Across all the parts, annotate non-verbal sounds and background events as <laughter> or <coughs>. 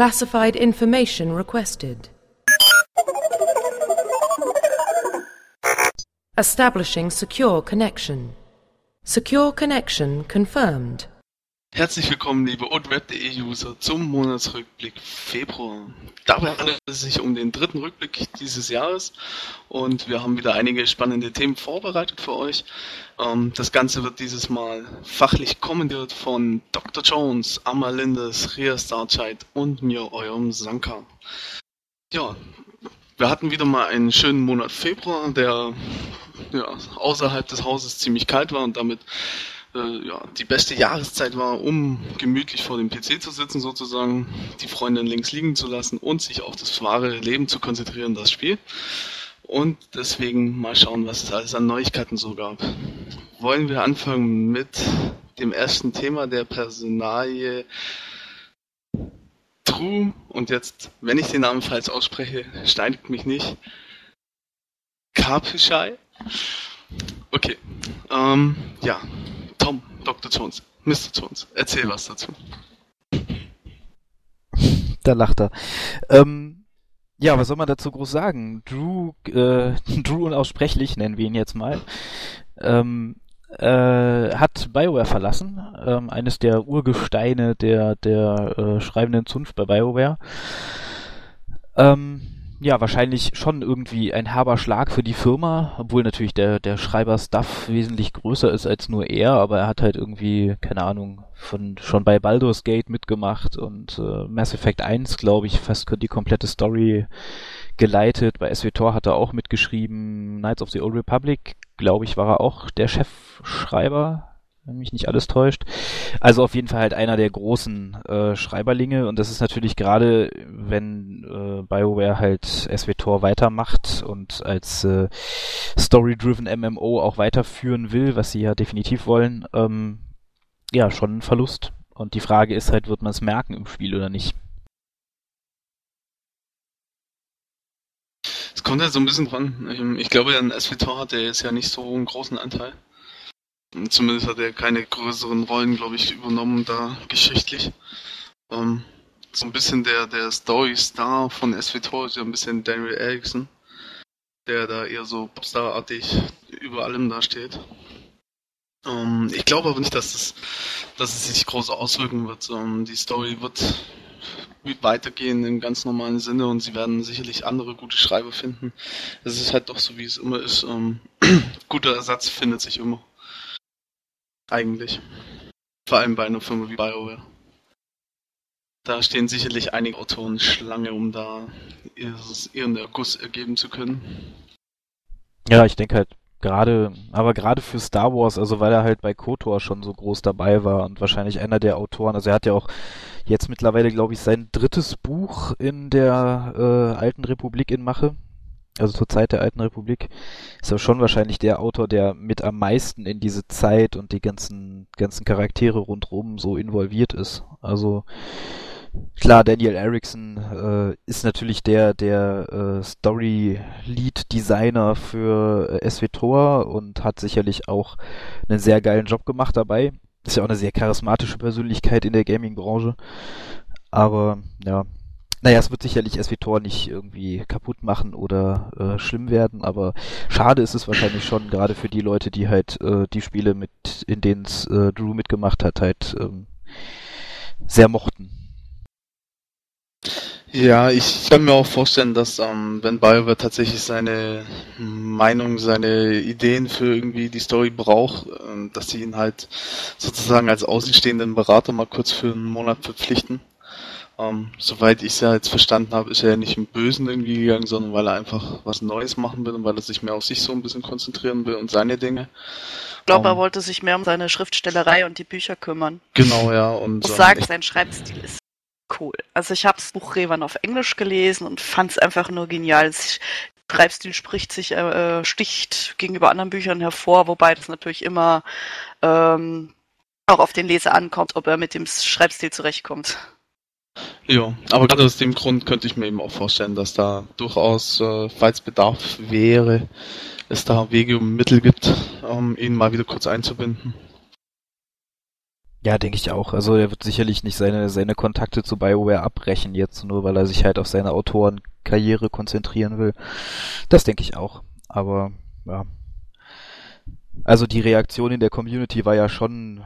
Classified information requested. Establishing secure connection. Secure connection confirmed. Herzlich willkommen, liebe OdWeb.de-User, zum Monatsrückblick Februar. Dabei handelt es sich um den dritten Rückblick dieses Jahres und wir haben wieder einige spannende Themen vorbereitet für euch. Ähm, das Ganze wird dieses Mal fachlich kommentiert von Dr. Jones, Amalindes, Ria Starchild und mir, eurem Sanka. Ja, wir hatten wieder mal einen schönen Monat Februar, der ja, außerhalb des Hauses ziemlich kalt war und damit äh, ja, die beste Jahreszeit war, um gemütlich vor dem PC zu sitzen sozusagen, die Freundin links liegen zu lassen und sich auf das wahre Leben zu konzentrieren, das Spiel. Und deswegen mal schauen, was es alles an Neuigkeiten so gab. Wollen wir anfangen mit dem ersten Thema der Personalie True und jetzt, wenn ich den Namen falsch ausspreche, steinigt mich nicht. Karpischei? Okay. Ähm, ja, Dr. Jones, Mr. Jones, erzähl was dazu. Da lacht er. Ähm, ja, was soll man dazu groß sagen? Drew, äh, <laughs> Drew unaussprechlich, nennen wir ihn jetzt mal, ähm, äh, hat BioWare verlassen, ähm, eines der Urgesteine der, der äh, schreibenden Zunft bei BioWare. Ähm, ja, wahrscheinlich schon irgendwie ein herber Schlag für die Firma, obwohl natürlich der, der Schreiber-Stuff wesentlich größer ist als nur er, aber er hat halt irgendwie, keine Ahnung, von schon bei Baldur's Gate mitgemacht und äh, Mass Effect 1, glaube ich, fast die komplette Story geleitet. Bei SWTOR hat er auch mitgeschrieben. Knights of the Old Republic, glaube ich, war er auch der Chefschreiber, wenn mich nicht alles täuscht. Also auf jeden Fall halt einer der großen äh, Schreiberlinge und das ist natürlich gerade, wenn äh, BioWare halt SWTOR weitermacht und als äh, Story-driven MMO auch weiterführen will, was sie ja definitiv wollen, ähm, ja, schon ein Verlust. Und die Frage ist halt, wird man es merken im Spiel oder nicht? Es kommt ja so ein bisschen dran. Ich glaube, an SWTOR hat er jetzt ja nicht so einen großen Anteil. Zumindest hat er keine größeren Rollen, glaube ich, übernommen da geschichtlich. Ähm, so ein bisschen der, der Story-Star von SWTOR ist ja ein bisschen Daniel Erickson, der da eher so Popstar-artig über allem da steht. Ähm, ich glaube aber nicht, dass es, dass es sich groß auswirken wird. Ähm, die Story wird, wird weitergehen im ganz normalen Sinne und sie werden sicherlich andere gute Schreiber finden. Es ist halt doch so, wie es immer ist. Ähm, <clears throat> guter Ersatz findet sich immer. Eigentlich. Vor allem bei einer Firma wie BioWare. Da stehen sicherlich einige Autoren Schlange, um da ihren Erguss ergeben zu können. Ja, ich denke halt gerade, aber gerade für Star Wars, also weil er halt bei KOTOR schon so groß dabei war und wahrscheinlich einer der Autoren, also er hat ja auch jetzt mittlerweile, glaube ich, sein drittes Buch in der äh, Alten Republik in Mache also zur Zeit der Alten Republik, ist er schon wahrscheinlich der Autor, der mit am meisten in diese Zeit und die ganzen, ganzen Charaktere rundherum so involviert ist. Also klar, Daniel Erickson äh, ist natürlich der, der äh, Story-Lead-Designer für äh, SWTOR und hat sicherlich auch einen sehr geilen Job gemacht dabei. Ist ja auch eine sehr charismatische Persönlichkeit in der Gaming-Branche. Aber ja, naja, es wird sicherlich SWTOR nicht irgendwie kaputt machen oder äh, schlimm werden, aber schade ist es wahrscheinlich schon, gerade für die Leute, die halt äh, die Spiele mit, in denen es äh, Drew mitgemacht hat, halt ähm, sehr mochten. Ja, ich kann mir auch vorstellen, dass ähm, wenn BioWare tatsächlich seine Meinung, seine Ideen für irgendwie die Story braucht, äh, dass sie ihn halt sozusagen als außenstehenden Berater mal kurz für einen Monat verpflichten ähm, soweit ich es ja jetzt verstanden habe, ist er ja nicht im Bösen irgendwie gegangen, sondern weil er einfach was Neues machen will und weil er sich mehr auf sich so ein bisschen konzentrieren will und seine Dinge. Ich glaube, er ähm, wollte sich mehr um seine Schriftstellerei und die Bücher kümmern. Genau, ja. Und, ich muss sagen, sein Schreibstil ist cool. Also ich habe das Buch Revan auf Englisch gelesen und fand es einfach nur genial. Schreibstil spricht sich, äh, sticht gegenüber anderen Büchern hervor, wobei das natürlich immer ähm, auch auf den Leser ankommt, ob er mit dem Schreibstil zurechtkommt. Ja, aber gerade aus dem Grund könnte ich mir eben auch vorstellen, dass da durchaus, äh, falls Bedarf wäre, es da Wege und Mittel gibt, um ihn mal wieder kurz einzubinden. Ja, denke ich auch. Also er wird sicherlich nicht seine, seine Kontakte zu BioWare abbrechen jetzt, nur weil er sich halt auf seine Autorenkarriere konzentrieren will. Das denke ich auch. Aber ja. Also die Reaktion in der Community war ja schon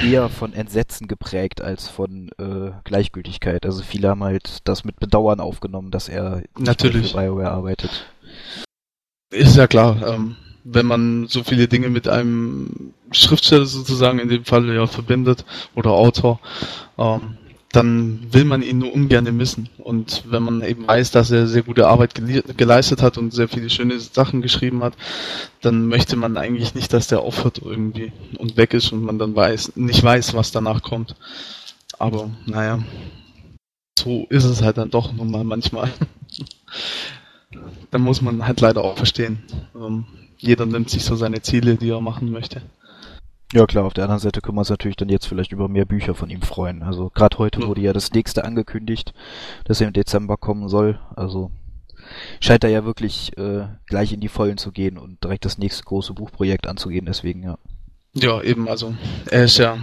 eher von Entsetzen geprägt als von äh, Gleichgültigkeit. Also viele haben halt das mit Bedauern aufgenommen, dass er Natürlich. für BioWare arbeitet. Ist ja klar, ähm, wenn man so viele Dinge mit einem Schriftsteller sozusagen in dem Fall ja verbindet oder Autor, ähm, dann will man ihn nur ungern missen. Und wenn man eben weiß, dass er sehr gute Arbeit geleistet hat und sehr viele schöne Sachen geschrieben hat, dann möchte man eigentlich nicht, dass der aufhört irgendwie und weg ist und man dann weiß, nicht weiß, was danach kommt. Aber naja, so ist es halt dann doch nun mal manchmal. <laughs> dann muss man halt leider auch verstehen. Ähm, jeder nimmt sich so seine Ziele, die er machen möchte. Ja klar, auf der anderen Seite können wir uns natürlich dann jetzt vielleicht über mehr Bücher von ihm freuen. Also gerade heute wurde ja das nächste angekündigt, das im Dezember kommen soll. Also scheint er ja wirklich äh, gleich in die Vollen zu gehen und direkt das nächste große Buchprojekt anzugehen, deswegen ja. Ja, eben, also er ist ja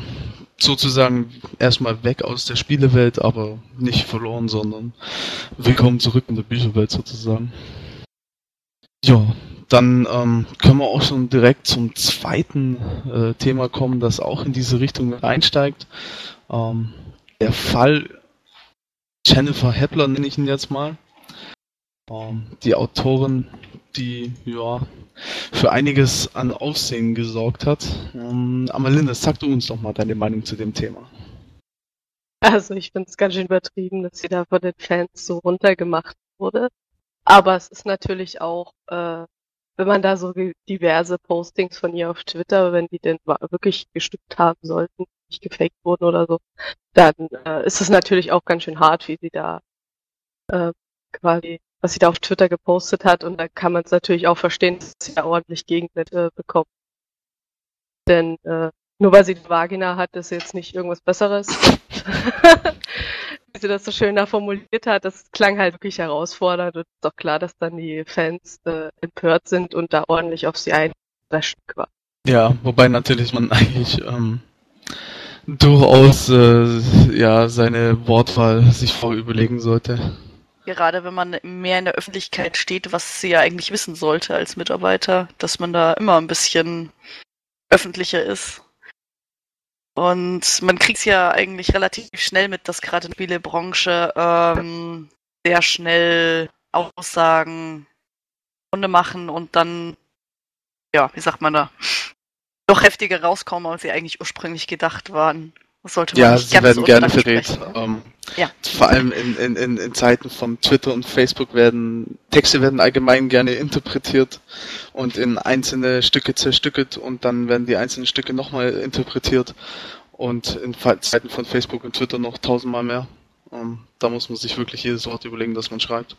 sozusagen erstmal weg aus der Spielewelt, aber nicht verloren, sondern willkommen zurück in der Bücherwelt sozusagen. Ja, dann ähm, können wir auch schon direkt zum zweiten äh, Thema kommen, das auch in diese Richtung einsteigt. Ähm, der Fall Jennifer Hepler nenne ich ihn jetzt mal. Ähm, die Autorin, die ja für einiges an Aufsehen gesorgt hat. Ähm, Amalinde, sag du uns doch mal deine Meinung zu dem Thema. Also ich finde es ganz schön übertrieben, dass sie da von den Fans so runtergemacht wurde. Aber es ist natürlich auch äh, wenn man da so diverse Postings von ihr auf Twitter, wenn die denn wirklich gestimmt haben sollten, nicht gefaked wurden oder so, dann äh, ist es natürlich auch ganz schön hart, wie sie da äh, quasi, was sie da auf Twitter gepostet hat und da kann man es natürlich auch verstehen, dass sie da ordentlich Gegenwind äh, bekommt. Denn äh, nur weil sie Vagina hat, ist jetzt nicht irgendwas Besseres. <laughs> wie sie das so schön da formuliert hat, das klang halt wirklich herausfordernd und ist doch klar, dass dann die Fans äh, empört sind und da ordentlich auf sie einraschten quasi. Ja, wobei natürlich man <laughs> eigentlich ähm, durchaus äh, ja seine Wortwahl sich vorüberlegen sollte. Gerade wenn man mehr in der Öffentlichkeit steht, was sie ja eigentlich wissen sollte als Mitarbeiter, dass man da immer ein bisschen öffentlicher ist. Und man kriegt es ja eigentlich relativ schnell mit, dass gerade in der Spielebranche ähm, sehr schnell Aussagen Runde machen und dann, ja, wie sagt man da, doch heftiger rauskommen, als sie eigentlich ursprünglich gedacht waren. Sollte man ja, sie werden gerne verdreht. Ähm, ja. Vor allem in, in, in, in Zeiten von Twitter und Facebook werden Texte werden allgemein gerne interpretiert und in einzelne Stücke zerstückelt und dann werden die einzelnen Stücke nochmal interpretiert und in Zeiten von Facebook und Twitter noch tausendmal mehr. Ähm, da muss man sich wirklich jedes Wort überlegen, das man schreibt,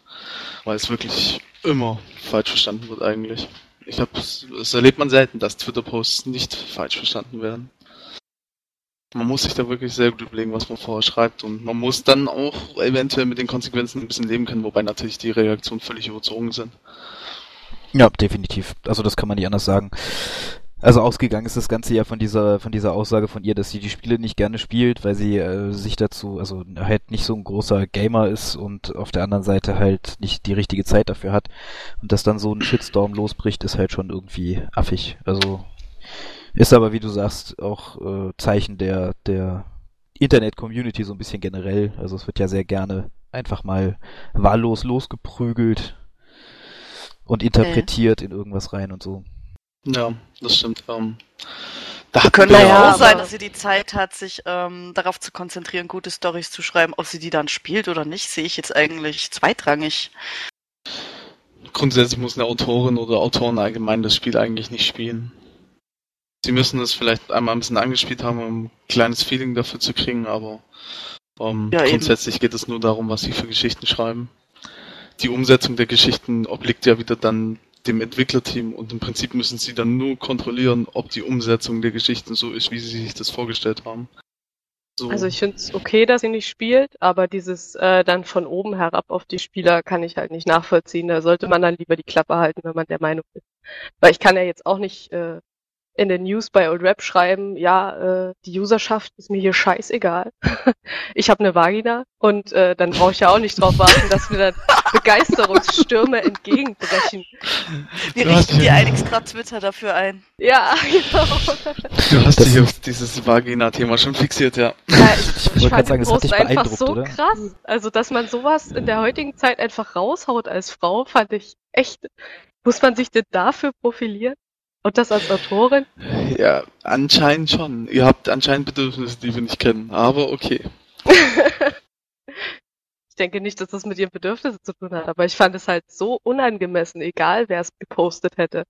weil es wirklich immer falsch verstanden wird eigentlich. Ich habe, es erlebt man selten, dass Twitter-Posts nicht falsch verstanden werden man muss sich da wirklich sehr gut überlegen, was man vorher schreibt und man muss dann auch eventuell mit den Konsequenzen ein bisschen leben können, wobei natürlich die Reaktionen völlig überzogen sind. Ja, definitiv. Also das kann man nicht anders sagen. Also ausgegangen ist das Ganze ja von dieser von dieser Aussage von ihr, dass sie die Spiele nicht gerne spielt, weil sie äh, sich dazu, also halt nicht so ein großer Gamer ist und auf der anderen Seite halt nicht die richtige Zeit dafür hat. Und dass dann so ein Shitstorm losbricht, ist halt schon irgendwie affig. Also ist aber, wie du sagst, auch äh, Zeichen der, der Internet-Community so ein bisschen generell. Also es wird ja sehr gerne einfach mal wahllos losgeprügelt und interpretiert okay. in irgendwas rein und so. Ja, das stimmt. Ähm, da könnte ja auch sein, dass sie die Zeit hat, sich ähm, darauf zu konzentrieren, gute Stories zu schreiben. Ob sie die dann spielt oder nicht, sehe ich jetzt eigentlich zweitrangig. Grundsätzlich muss eine Autorin oder Autoren allgemein das Spiel eigentlich nicht spielen. Sie müssen es vielleicht einmal ein bisschen angespielt haben, um ein kleines Feeling dafür zu kriegen, aber um, ähm, ja, grundsätzlich eben. geht es nur darum, was sie für Geschichten schreiben. Die Umsetzung der Geschichten obliegt ja wieder dann dem Entwicklerteam und im Prinzip müssen sie dann nur kontrollieren, ob die Umsetzung der Geschichten so ist, wie sie sich das vorgestellt haben. So. Also ich finde es okay, dass sie nicht spielt, aber dieses äh, dann von oben herab auf die Spieler kann ich halt nicht nachvollziehen. Da sollte man dann lieber die Klappe halten, wenn man der Meinung ist. Weil ich kann ja jetzt auch nicht äh, in den News bei Old Rap schreiben, ja, äh, die Userschaft ist mir hier scheißegal. <laughs> ich habe eine Vagina und äh, dann brauche ich ja auch nicht drauf warten, dass mir dann Begeisterungsstürme entgegenbrechen. Wir richten dir ein extra Twitter dafür ein. Ja, <laughs> genau. Du hast Das- dich auf dieses Vagina-Thema schon fixiert, ja. Ja, ich, wollte ich grad fand sagen, den Post einfach so oder? krass. Also, dass man sowas in der heutigen Zeit einfach raushaut als Frau, fand ich echt. Muss man sich denn dafür profilieren? Und das als Autorin? Ja, anscheinend schon. Ihr habt anscheinend Bedürfnisse, die wir nicht kennen, aber okay. <laughs> Ich denke nicht, dass das mit ihren Bedürfnissen zu tun hat, aber ich fand es halt so unangemessen, egal wer es gepostet hätte.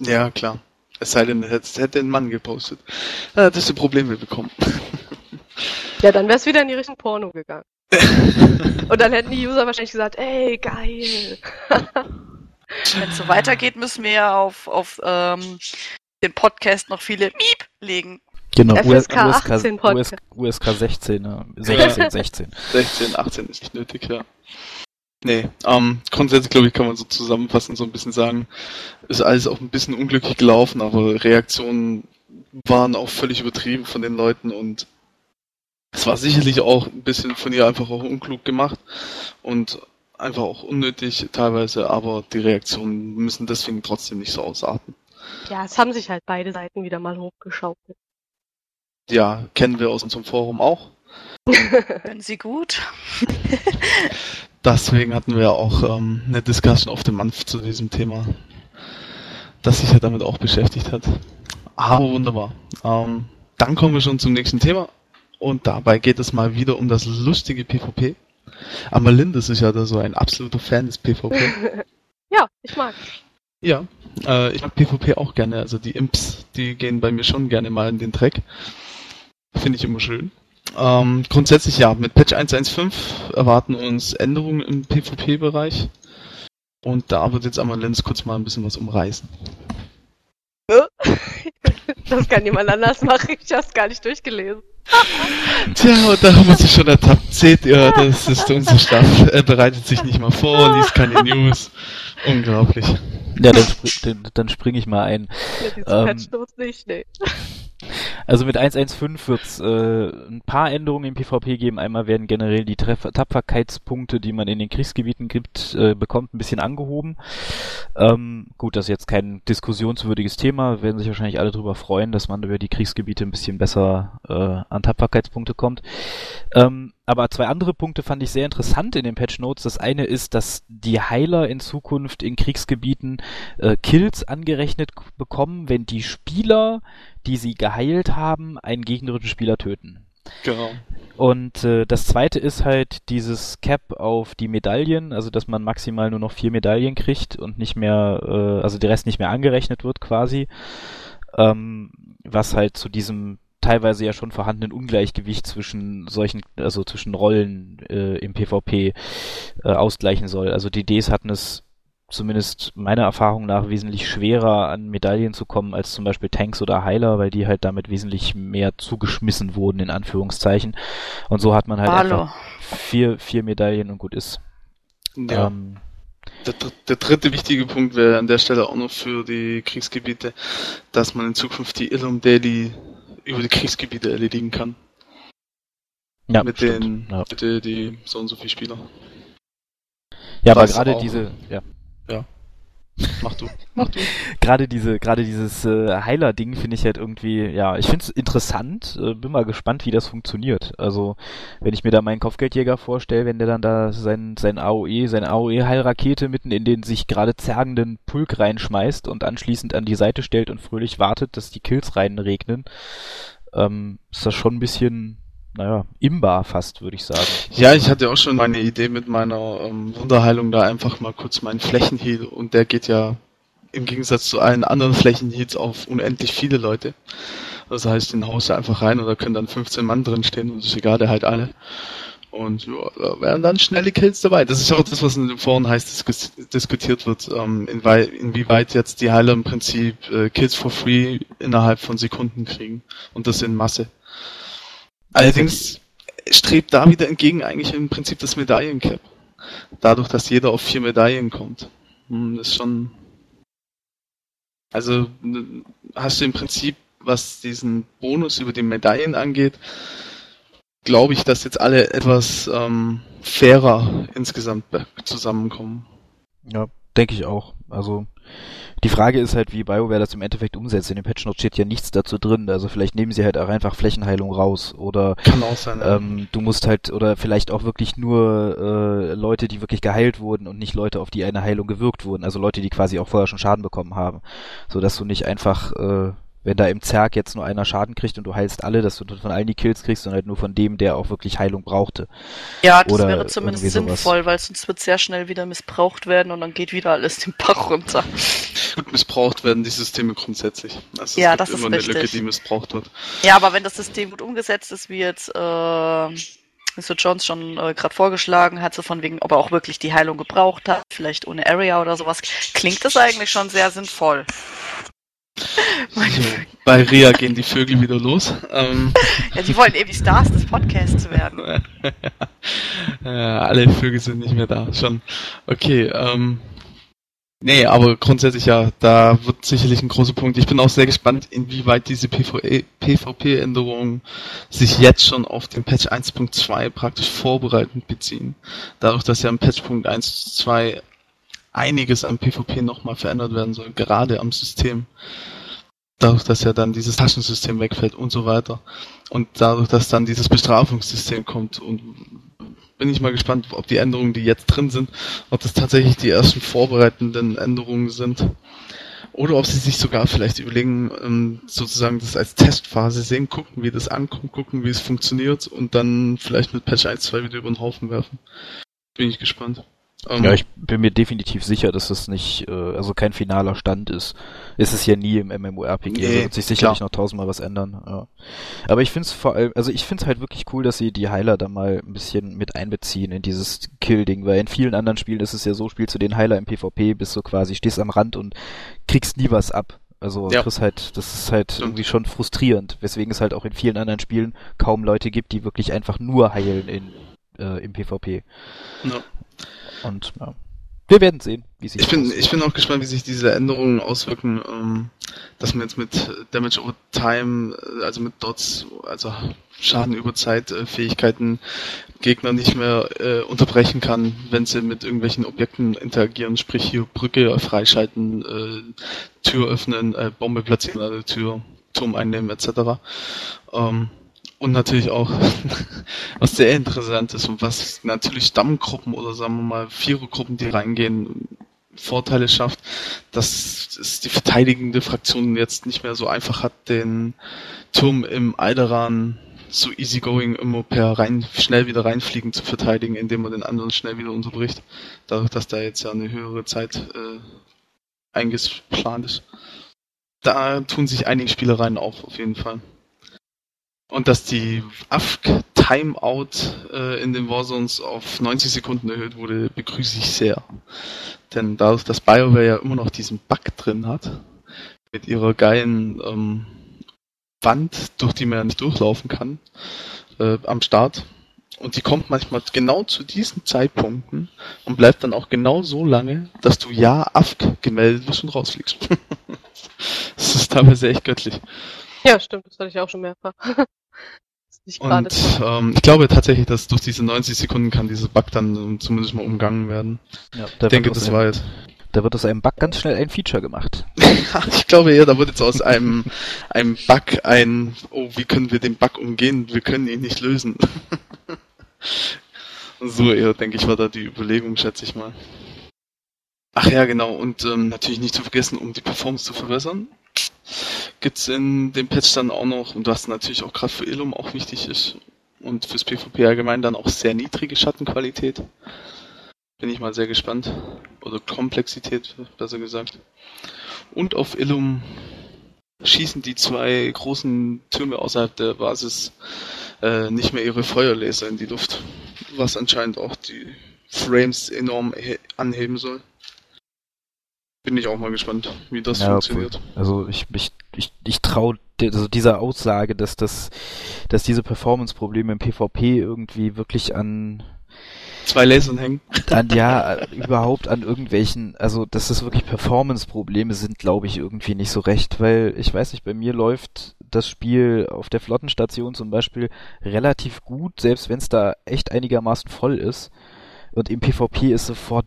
Ja, klar. Es sei denn, es hätte ein Mann gepostet. Ja, das ist ein Problem, wir bekommen. <laughs> Ja, dann wäre es wieder in die Richtung Porno gegangen. <laughs> Und dann hätten die User wahrscheinlich gesagt, ey, geil. Wenn es so weitergeht, müssen wir ja auf, auf ähm, den Podcast noch viele Miep legen. Genau, FSK USK, 18 Podcast. USK 16, ja. 16, 16. 16, 18 ist nicht nötig, ja. Nee, ähm, grundsätzlich glaube ich, kann man so zusammenfassend so ein bisschen sagen, ist alles auch ein bisschen unglücklich gelaufen, aber Reaktionen waren auch völlig übertrieben von den Leuten und es war sicherlich auch ein bisschen von ihr einfach auch unklug gemacht und einfach auch unnötig teilweise, aber die Reaktionen müssen deswegen trotzdem nicht so ausarten. Ja, es haben sich halt beide Seiten wieder mal hochgeschaukelt. Ja, kennen wir aus unserem Forum auch. <laughs> Können Sie gut? Deswegen hatten wir auch ähm, eine Discussion auf dem Manf zu diesem Thema, das sich ja damit auch beschäftigt hat. Aber wunderbar. Ähm, dann kommen wir schon zum nächsten Thema und dabei geht es mal wieder um das lustige PvP. Amalindis ist ja da so ein absoluter Fan des PvP. <laughs> Ja, ich mag. ja, äh, ich mag PvP auch gerne. Also die Imps, die gehen bei mir schon gerne mal in den Dreck. Finde ich immer schön. Ähm, grundsätzlich ja, mit Patch 1.1.5 erwarten uns Änderungen im PvP-Bereich. Und da wird jetzt Lenz kurz mal ein bisschen was umreißen. <laughs> Das kann jemand anders machen. Ich hab's gar nicht durchgelesen. Tja, und da haben wir sich schon ertappt. Seht ihr, das ist unser Staff. Er bereitet sich nicht mal vor, liest keine News. Unglaublich. Ja, dann, spr dann, dann springe ich mal ein. Ja, diese Ähm, nicht, nee. Also mit 1.1.5 wird es äh, ein paar Änderungen im PvP geben. Einmal werden generell die Treff Tapferkeitspunkte, die man in den Kriegsgebieten gibt, äh, bekommt, ein bisschen angehoben. Ähm, gut, das ist jetzt kein diskussionswürdiges Thema. Werden sich wahrscheinlich alle darüber freuen, dass man über die Kriegsgebiete ein bisschen besser äh, an Tapferkeitspunkte kommt. Ähm, aber zwei andere Punkte fand ich sehr interessant in den Patch Notes. Das eine ist, dass die Heiler in Zukunft in Kriegsgebieten äh, Kills angerechnet bekommen, wenn die Spieler, die sie geheilt haben, einen gegnerischen Spieler töten. Genau. Und äh, das zweite ist halt dieses Cap auf die Medaillen, also dass man maximal nur noch vier Medaillen kriegt und nicht mehr, äh, also der Rest nicht mehr angerechnet wird quasi. Ähm, was halt zu diesem teilweise ja schon vorhandenen Ungleichgewicht zwischen solchen, also zwischen Rollen äh, im PvP äh, ausgleichen soll. Also die Ds hatten es zumindest meiner Erfahrung nach wesentlich schwerer an Medaillen zu kommen als zum Beispiel Tanks oder Heiler, weil die halt damit wesentlich mehr zugeschmissen wurden, in Anführungszeichen. Und so hat man halt Hallo. einfach vier, vier Medaillen und gut ist. Ja. Ähm, Der, der dritte wichtige Punkt wäre an der Stelle auch noch für die Kriegsgebiete, dass man in Zukunft die Illum Daily über die Kriegsgebiete erledigen kann. ja, mit stimmt. den, Ja, mit den, die so und so viele Spieler. ja aber gerade diese, ja, Mach du. <laughs> Mach du. gerade diese, gerade dieses äh, Heiler-Ding finde ich halt irgendwie, ja, ich finde es interessant, äh, bin mal gespannt, wie das funktioniert. Also, wenn ich mir da meinen Kopfgeldjäger vorstelle, wenn der dann da sein, sein AOE, seine AOE-Heilrakete mitten in den sich gerade zergenden Pulk reinschmeißt und anschließend an die Seite stellt und fröhlich wartet, dass die Kills reinregnen, ähm, ist das schon ein bisschen, naja, imbar fast, würde ich sagen. Ja, ich hatte auch schon meine Idee mit meiner ähm, Wunderheilung da einfach mal kurz meinen Flächenheal und der geht ja im Gegensatz zu allen anderen Flächenheals auf unendlich viele Leute. Das heißt, den haust du einfach rein da können dann 15 Mann drin stehen und ist egal, der halt alle. Und ja, da wären dann schnelle Kills dabei. Das ist auch das, was in den Foren heiß diskutiert wird, ähm, inwieweit jetzt die Heiler im Prinzip äh, Kills for free innerhalb von Sekunden kriegen. Und das in Masse. Allerdings strebt da wieder entgegen eigentlich im Prinzip das Medaillencap. Dadurch, dass jeder auf vier Medaillen kommt. Hm, ist schon Also hast du im Prinzip, was diesen Bonus über die Medaillen angeht, glaube ich, dass jetzt alle etwas ähm, fairer insgesamt zusammenkommen. Ja, denke ich auch. Also die Frage ist halt, wie BioWare das im Endeffekt umsetzt. In dem Patch Notes steht ja nichts dazu drin. Also vielleicht nehmen sie halt auch einfach Flächenheilung raus oder Kann auch sein. ähm, du musst halt oder vielleicht auch wirklich nur äh, Leute, die wirklich geheilt wurden und nicht Leute, auf die eine Heilung gewirkt wurden. Also Leute, die quasi auch vorher schon Schaden bekommen haben, so dass du nicht einfach äh, wenn da im Zerg jetzt nur einer Schaden kriegt und du heilst alle, dass du von allen die Kills kriegst, sondern halt nur von dem, der auch wirklich Heilung brauchte. Ja, das Oder wäre zumindest sinnvoll, weil sonst wird sehr schnell wieder missbraucht werden und dann geht wieder alles den Bach runter. Gut missbraucht werden die Systeme grundsätzlich. Also Ja, das ist immer eine richtig. Lücke, die missbraucht wird. Ja, aber wenn das System gut umgesetzt ist, wie jetzt äh, Mr. Jones schon äh, gerade vorgeschlagen hat, so von wegen, ob er auch wirklich die Heilung gebraucht hat, vielleicht ohne Area oder sowas, klingt das eigentlich schon sehr sinnvoll. <laughs> Bei Ria gehen die Vögel wieder los. Ähm, Ja, die wollen eben die Stars des Podcasts werden. <laughs> äh, alle Vögel sind nicht mehr da. Schon. Okay, ähm. Nee, aber grundsätzlich ja, da wird sicherlich ein großer Punkt. Ich bin auch sehr gespannt, inwieweit diese PvP-Änderungen sich jetzt schon auf den Patch 1.2 praktisch vorbereitend beziehen. Dadurch, dass ja im Patchpunkt 1.2 einiges am PvP nochmal verändert werden soll, gerade am System. Dadurch, dass ja dann dieses Taschensystem wegfällt und so weiter. Und dadurch, dass dann dieses Bestrafungssystem kommt und bin ich mal gespannt, ob die Änderungen, die jetzt drin sind, ob das tatsächlich die ersten vorbereitenden Änderungen sind. Oder ob sie sich sogar vielleicht überlegen, ähm, sozusagen das als Testphase sehen, gucken, wie das ankommt, gucken, wie es funktioniert und dann vielleicht mit Patch 1.2 wieder über den Haufen werfen. Bin ich gespannt. Ähm, Ja, ich bin mir definitiv sicher, dass das nicht, äh, also kein finaler Stand ist. Ist es ja nie im MMORPG, Nee, da wird sich sicherlich klar. noch tausendmal was ändern. Ja. Aber ich finde es vor allem, also ich finde es halt wirklich cool, dass sie die Heiler da mal ein bisschen mit einbeziehen in dieses Kill-Ding, weil in vielen anderen Spielen ist es ja so, spielst du den Heiler im PvP, bist du quasi, stehst am Rand und kriegst nie was ab. Also Ja. kriegst halt, das ist halt irgendwie schon frustrierend, weswegen es halt auch in vielen anderen Spielen kaum Leute gibt, die wirklich einfach nur heilen in, äh, im PvP. Ja. Und ja. Wir werden sehen, wie sich Ich bin, auswirkt. ich bin auch gespannt, wie sich diese Änderungen auswirken, ähm, dass man jetzt mit Damage over Time, äh, also mit Dots, also Schaden über Zeit, äh, Fähigkeiten Gegner nicht mehr äh, unterbrechen kann, wenn sie mit irgendwelchen Objekten interagieren, sprich hier Brücke freischalten, äh, Tür öffnen, äh, Bombe platzieren an der Tür, Turm einnehmen etc. Ähm, und natürlich auch, <laughs> was sehr interessant ist und was natürlich Stammgruppen oder sagen wir mal Vierergruppen, die reingehen, Vorteile schafft, dass es die verteidigende Fraktion jetzt nicht mehr so einfach hat, den Turm im Alderan so easygoing immer per rein, schnell wieder reinfliegen zu verteidigen, indem man den anderen schnell wieder unterbricht. Dadurch, dass da jetzt ja eine höhere Zeit äh, eingeplant ist. Da tun sich einige Spielereien auf, auf jeden Fall. Und dass die AFK Timeout äh, in den Warzones auf 90 Sekunden erhöht wurde, begrüße ich sehr. Denn dadurch, dass BioWare ja immer noch diesen Bug drin hat, mit ihrer geilen ähm, Wand, durch die man ja nicht durchlaufen kann, äh, am Start. Und die kommt manchmal genau zu diesen Zeitpunkten und bleibt dann auch genau so lange, dass du ja AFK gemeldet wirst und rausfliegst. <laughs> das ist teilweise echt göttlich. Ja, stimmt, das hatte ich auch schon mehrfach. <laughs> nicht gerade Und ähm, ich glaube tatsächlich, dass durch diese 90 Sekunden kann dieser Bug dann ähm, zumindest mal umgangen werden. Ja, Ich da, denke, wird aus das einem, war jetzt. da wird aus einem Bug ganz schnell ein Feature gemacht. <laughs> ich glaube eher, da wird jetzt aus einem, einem Bug ein, oh, wie können wir den Bug umgehen? Wir können ihn nicht lösen. <laughs> so eher, denke ich, war da die Überlegung, schätze ich mal. Ach ja, genau. Und ähm, natürlich nicht zu vergessen, um die Performance zu verbessern, gibt's in dem Patch dann auch noch, und was natürlich auch gerade für Illum auch wichtig ist, und fürs PvP allgemein dann auch sehr niedrige Schattenqualität. Bin ich mal sehr gespannt. Oder Komplexität, besser gesagt. Und auf Illum schießen die zwei großen Türme außerhalb der Basis äh, nicht mehr ihre Feuerlaser in die Luft. Was anscheinend auch die Frames enorm he- anheben soll. Bin ich auch mal gespannt, wie das Ja, funktioniert. Also ich, ich, ich, ich traue also dieser Aussage, dass das, dass diese Performance-Probleme im PvP irgendwie wirklich an zwei Lasern hängen. An, ja, <laughs> überhaupt an irgendwelchen, also dass es wirklich Performance-Probleme sind, glaube ich irgendwie nicht so recht, weil ich weiß nicht, bei mir läuft das Spiel auf der Flottenstation zum Beispiel relativ gut, selbst wenn es da echt einigermaßen voll ist. Und im PvP ist sofort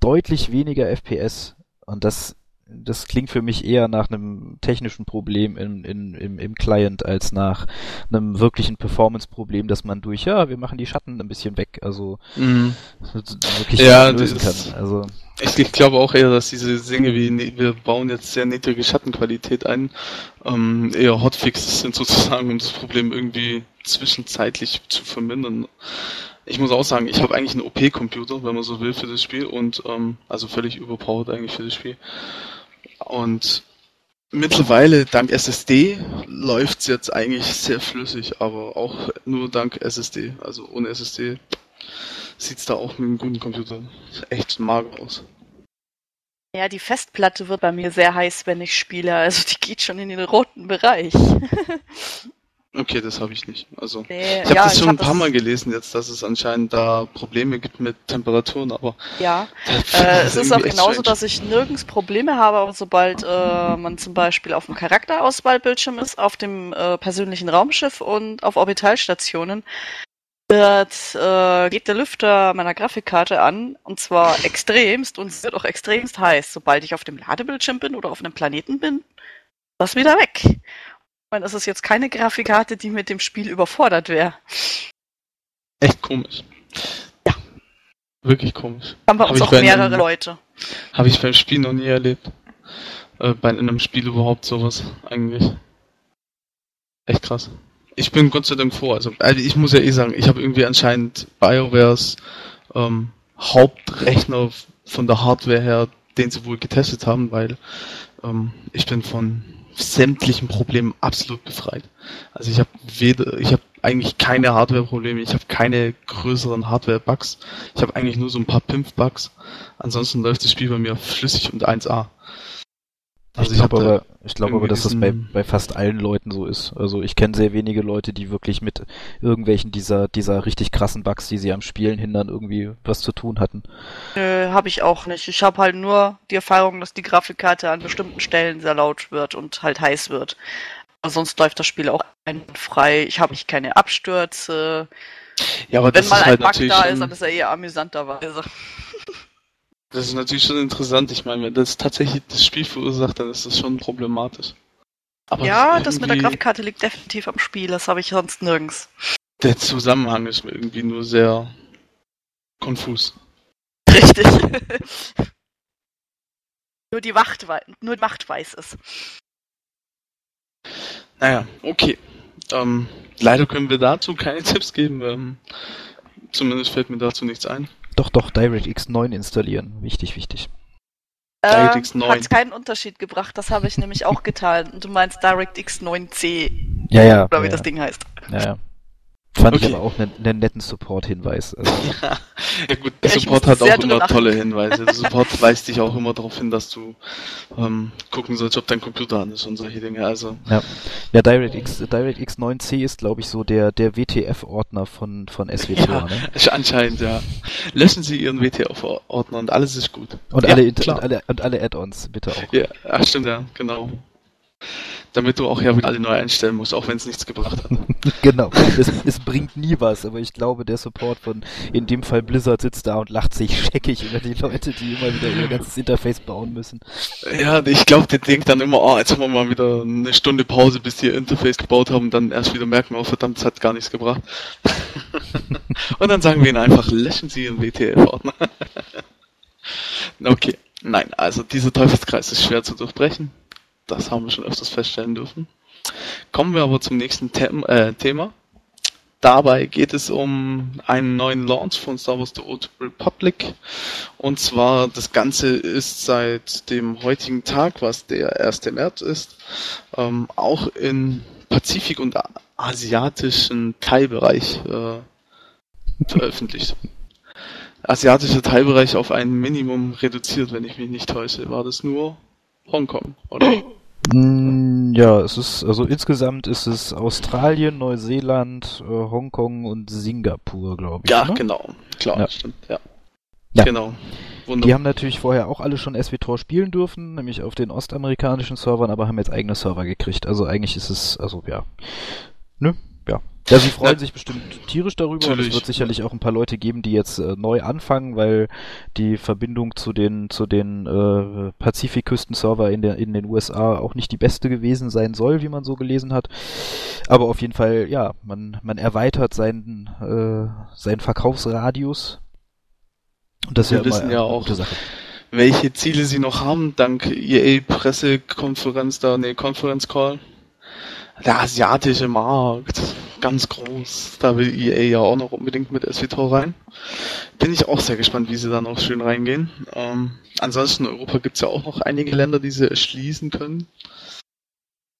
deutlich weniger FPS. Und das das klingt für mich eher nach einem technischen Problem in, in, im, im Client als nach einem wirklichen Performance-Problem, dass man durch, ja, wir machen die Schatten ein bisschen weg, also Mhm. wirklich Ja, lösen kann. Also Ich, ich glaube auch eher, dass diese Dinge wie ne- wir bauen jetzt sehr niedrige Schattenqualität ein, ähm, eher Hotfixes sind sozusagen, um das Problem irgendwie zwischenzeitlich zu vermindern. Ich muss auch sagen, ich habe eigentlich einen OP-Computer, wenn man so will, für das Spiel und ähm, also völlig überpowered eigentlich für das Spiel. Und mittlerweile dank SSD läuft's jetzt eigentlich sehr flüssig, aber auch nur dank SSD. Also ohne SSD sieht's da auch mit einem guten Computer echt mager aus. Ja, die Festplatte wird bei mir sehr heiß, wenn ich spiele. Also die geht schon in den roten Bereich. <laughs> Okay, das habe ich nicht. Also Nee, ich habe ja, das schon hab ein paar Mal gelesen jetzt, dass es anscheinend da Probleme gibt mit Temperaturen, aber Ja, äh, <laughs> es ist auch genauso, strange. dass ich nirgends Probleme habe, aber sobald äh, man zum Beispiel auf dem Charakterauswahlbildschirm ist, auf dem äh, persönlichen Raumschiff und auf Orbitalstationen, wird, äh, geht der Lüfter meiner Grafikkarte an und zwar extremst und es wird auch extremst heiß. Sobald ich auf dem Ladebildschirm bin oder auf einem Planeten bin, ist das wieder weg. Ich meine, das ist jetzt keine Grafikkarte, die mit dem Spiel überfordert wäre. echt komisch. Ja. Wirklich komisch. Haben bei uns auch mehrere einem- Leute. Habe ich beim Spiel noch nie erlebt. Äh, bei einem Spiel überhaupt sowas eigentlich. Echt krass. Ich bin Gott sei Dank froh. Also, also ich muss ja eh sagen, ich habe irgendwie anscheinend BioWares ähm, Hauptrechner von der Hardware her, den sie wohl getestet haben, weil ähm, ich bin von sämtlichen Problemen absolut befreit. Also ich habe weder, ich habe eigentlich keine Hardware-Probleme, ich habe keine größeren Hardware-Bugs. Ich habe eigentlich nur so ein paar Pimp-Bugs. Ansonsten läuft das Spiel bei mir flüssig und 1A. Also ich ich glaube aber, ich glaube aber, dass das bei, bei fast allen Leuten so ist. Also ich kenne sehr wenige Leute, die wirklich mit irgendwelchen dieser, dieser richtig krassen Bugs, die sie am Spielen hindern, irgendwie was zu tun hatten. Nö, habe ich auch nicht. Ich habe halt nur die Erfahrung, dass die Grafikkarte an bestimmten Stellen sehr laut wird und halt heiß wird. Aber sonst läuft das Spiel auch frei. Ich habe keine Abstürze. Ja, aber Wenn das mal ist ein halt Bug natürlich da ist, dann ist er eher amüsanterweise. Das ist natürlich schon interessant. Ich meine, wenn das tatsächlich das Spiel verursacht, dann ist das schon problematisch. Aber Ja, das mit der irgendwie- Grafikkarte liegt definitiv am Spiel. Das habe ich sonst nirgends. Der Zusammenhang ist mir irgendwie nur sehr konfus. Richtig. <laughs> nur die Macht, wei- nur die Macht weiß es. Naja, okay. Ähm, leider können wir dazu keine <laughs> Tipps geben. Ähm, zumindest fällt mir dazu nichts ein. Doch, doch, DirectX 9 installieren. Wichtig, wichtig. Äh, DirectX 9. Hat keinen Unterschied gebracht. Das habe ich nämlich auch getan. Und du meinst DirectX 9C, Ja, ja. oder wie ja, das Ding heißt. Ja, ja. Fand ich Okay. aber auch einen, einen netten Support-Hinweis. Also, <laughs> Ja gut, der Ja, ich Support hat auch immer lachen. tolle Hinweise. Der Support <laughs> weist dich auch immer darauf hin, dass du ähm, gucken sollst, ob dein Computer an ist und solche Dinge. Also ja, DirectX, DirectX 9C ist, glaube ich, so der, der WTF-Ordner von, von SWTOR, Ja. ne? ist anscheinend ja. Löschen Sie Ihren WTF-Ordner und alles ist gut. Und ja, alle, Inter- klar. und alle, und alle Add-ons, bitte auch. Ja, ach, stimmt ja, genau. Damit du auch ja wieder alle neu einstellen musst, auch wenn es nichts gebracht hat. <laughs> genau. Es, es bringt nie was, aber ich glaube, der Support von, in dem Fall Blizzard sitzt da und lacht sich scheckig über die Leute, die immer wieder ihr ganzes Interface bauen müssen. Ja, ich glaube, der denkt dann immer, oh, jetzt haben wir mal wieder eine Stunde Pause, bis die ihr Interface gebaut haben, dann erst wieder merken, oh verdammt, es hat gar nichts gebracht. <laughs> und dann sagen wir ihnen einfach, löschen Sie Ihren WTF-Ordner. <laughs> okay, nein, also dieser Teufelskreis ist schwer zu durchbrechen. Das haben wir schon öfters feststellen dürfen. Kommen wir aber zum nächsten Them äh, Thema. Dabei geht es um einen neuen Launch von Star Wars The Old Republic. Und zwar, das Ganze ist seit dem heutigen Tag, was der 1. März ist, ähm, auch in Pazifik und asiatischen Teilbereich äh, veröffentlicht. Asiatischer Teilbereich auf ein Minimum reduziert, wenn ich mich nicht täusche. War das nur Hongkong, oder? <coughs> Mm, Ja, es ist, also insgesamt ist es Australien, Neuseeland, äh, Hongkong und Singapur, glaube ich. Ja, ne? genau. Klar, Ja. stimmt. Ja. Ja. Genau. Die Wunderbar. haben natürlich vorher auch alle schon SWTOR spielen dürfen, nämlich auf den ostamerikanischen Servern, aber haben jetzt eigene Server gekriegt. Also eigentlich ist es, also ja. Nö, ja. Ja, sie <laughs> freuen sich bestimmt tierisch darüber und es natürlich. wird sicherlich auch ein paar Leute geben, die jetzt äh, neu anfangen, weil die Verbindung zu den zu den äh, Pazifikküsten-Server in, der, in den USA auch nicht die beste gewesen sein soll, wie man so gelesen hat. Aber auf jeden Fall, ja, man, man erweitert seinen, äh, seinen Verkaufsradius. Und das ist Wir ja wissen ja auch, welche Ziele sie noch haben, dank EA Pressekonferenz da, nee, Conference Call. Der asiatische Markt, ganz groß. Da will EA ja auch noch unbedingt mit SWTOR rein. Bin ich auch sehr gespannt, wie sie da noch schön reingehen. Ähm, ansonsten in Europa gibt's ja auch noch einige Länder, die sie erschließen können.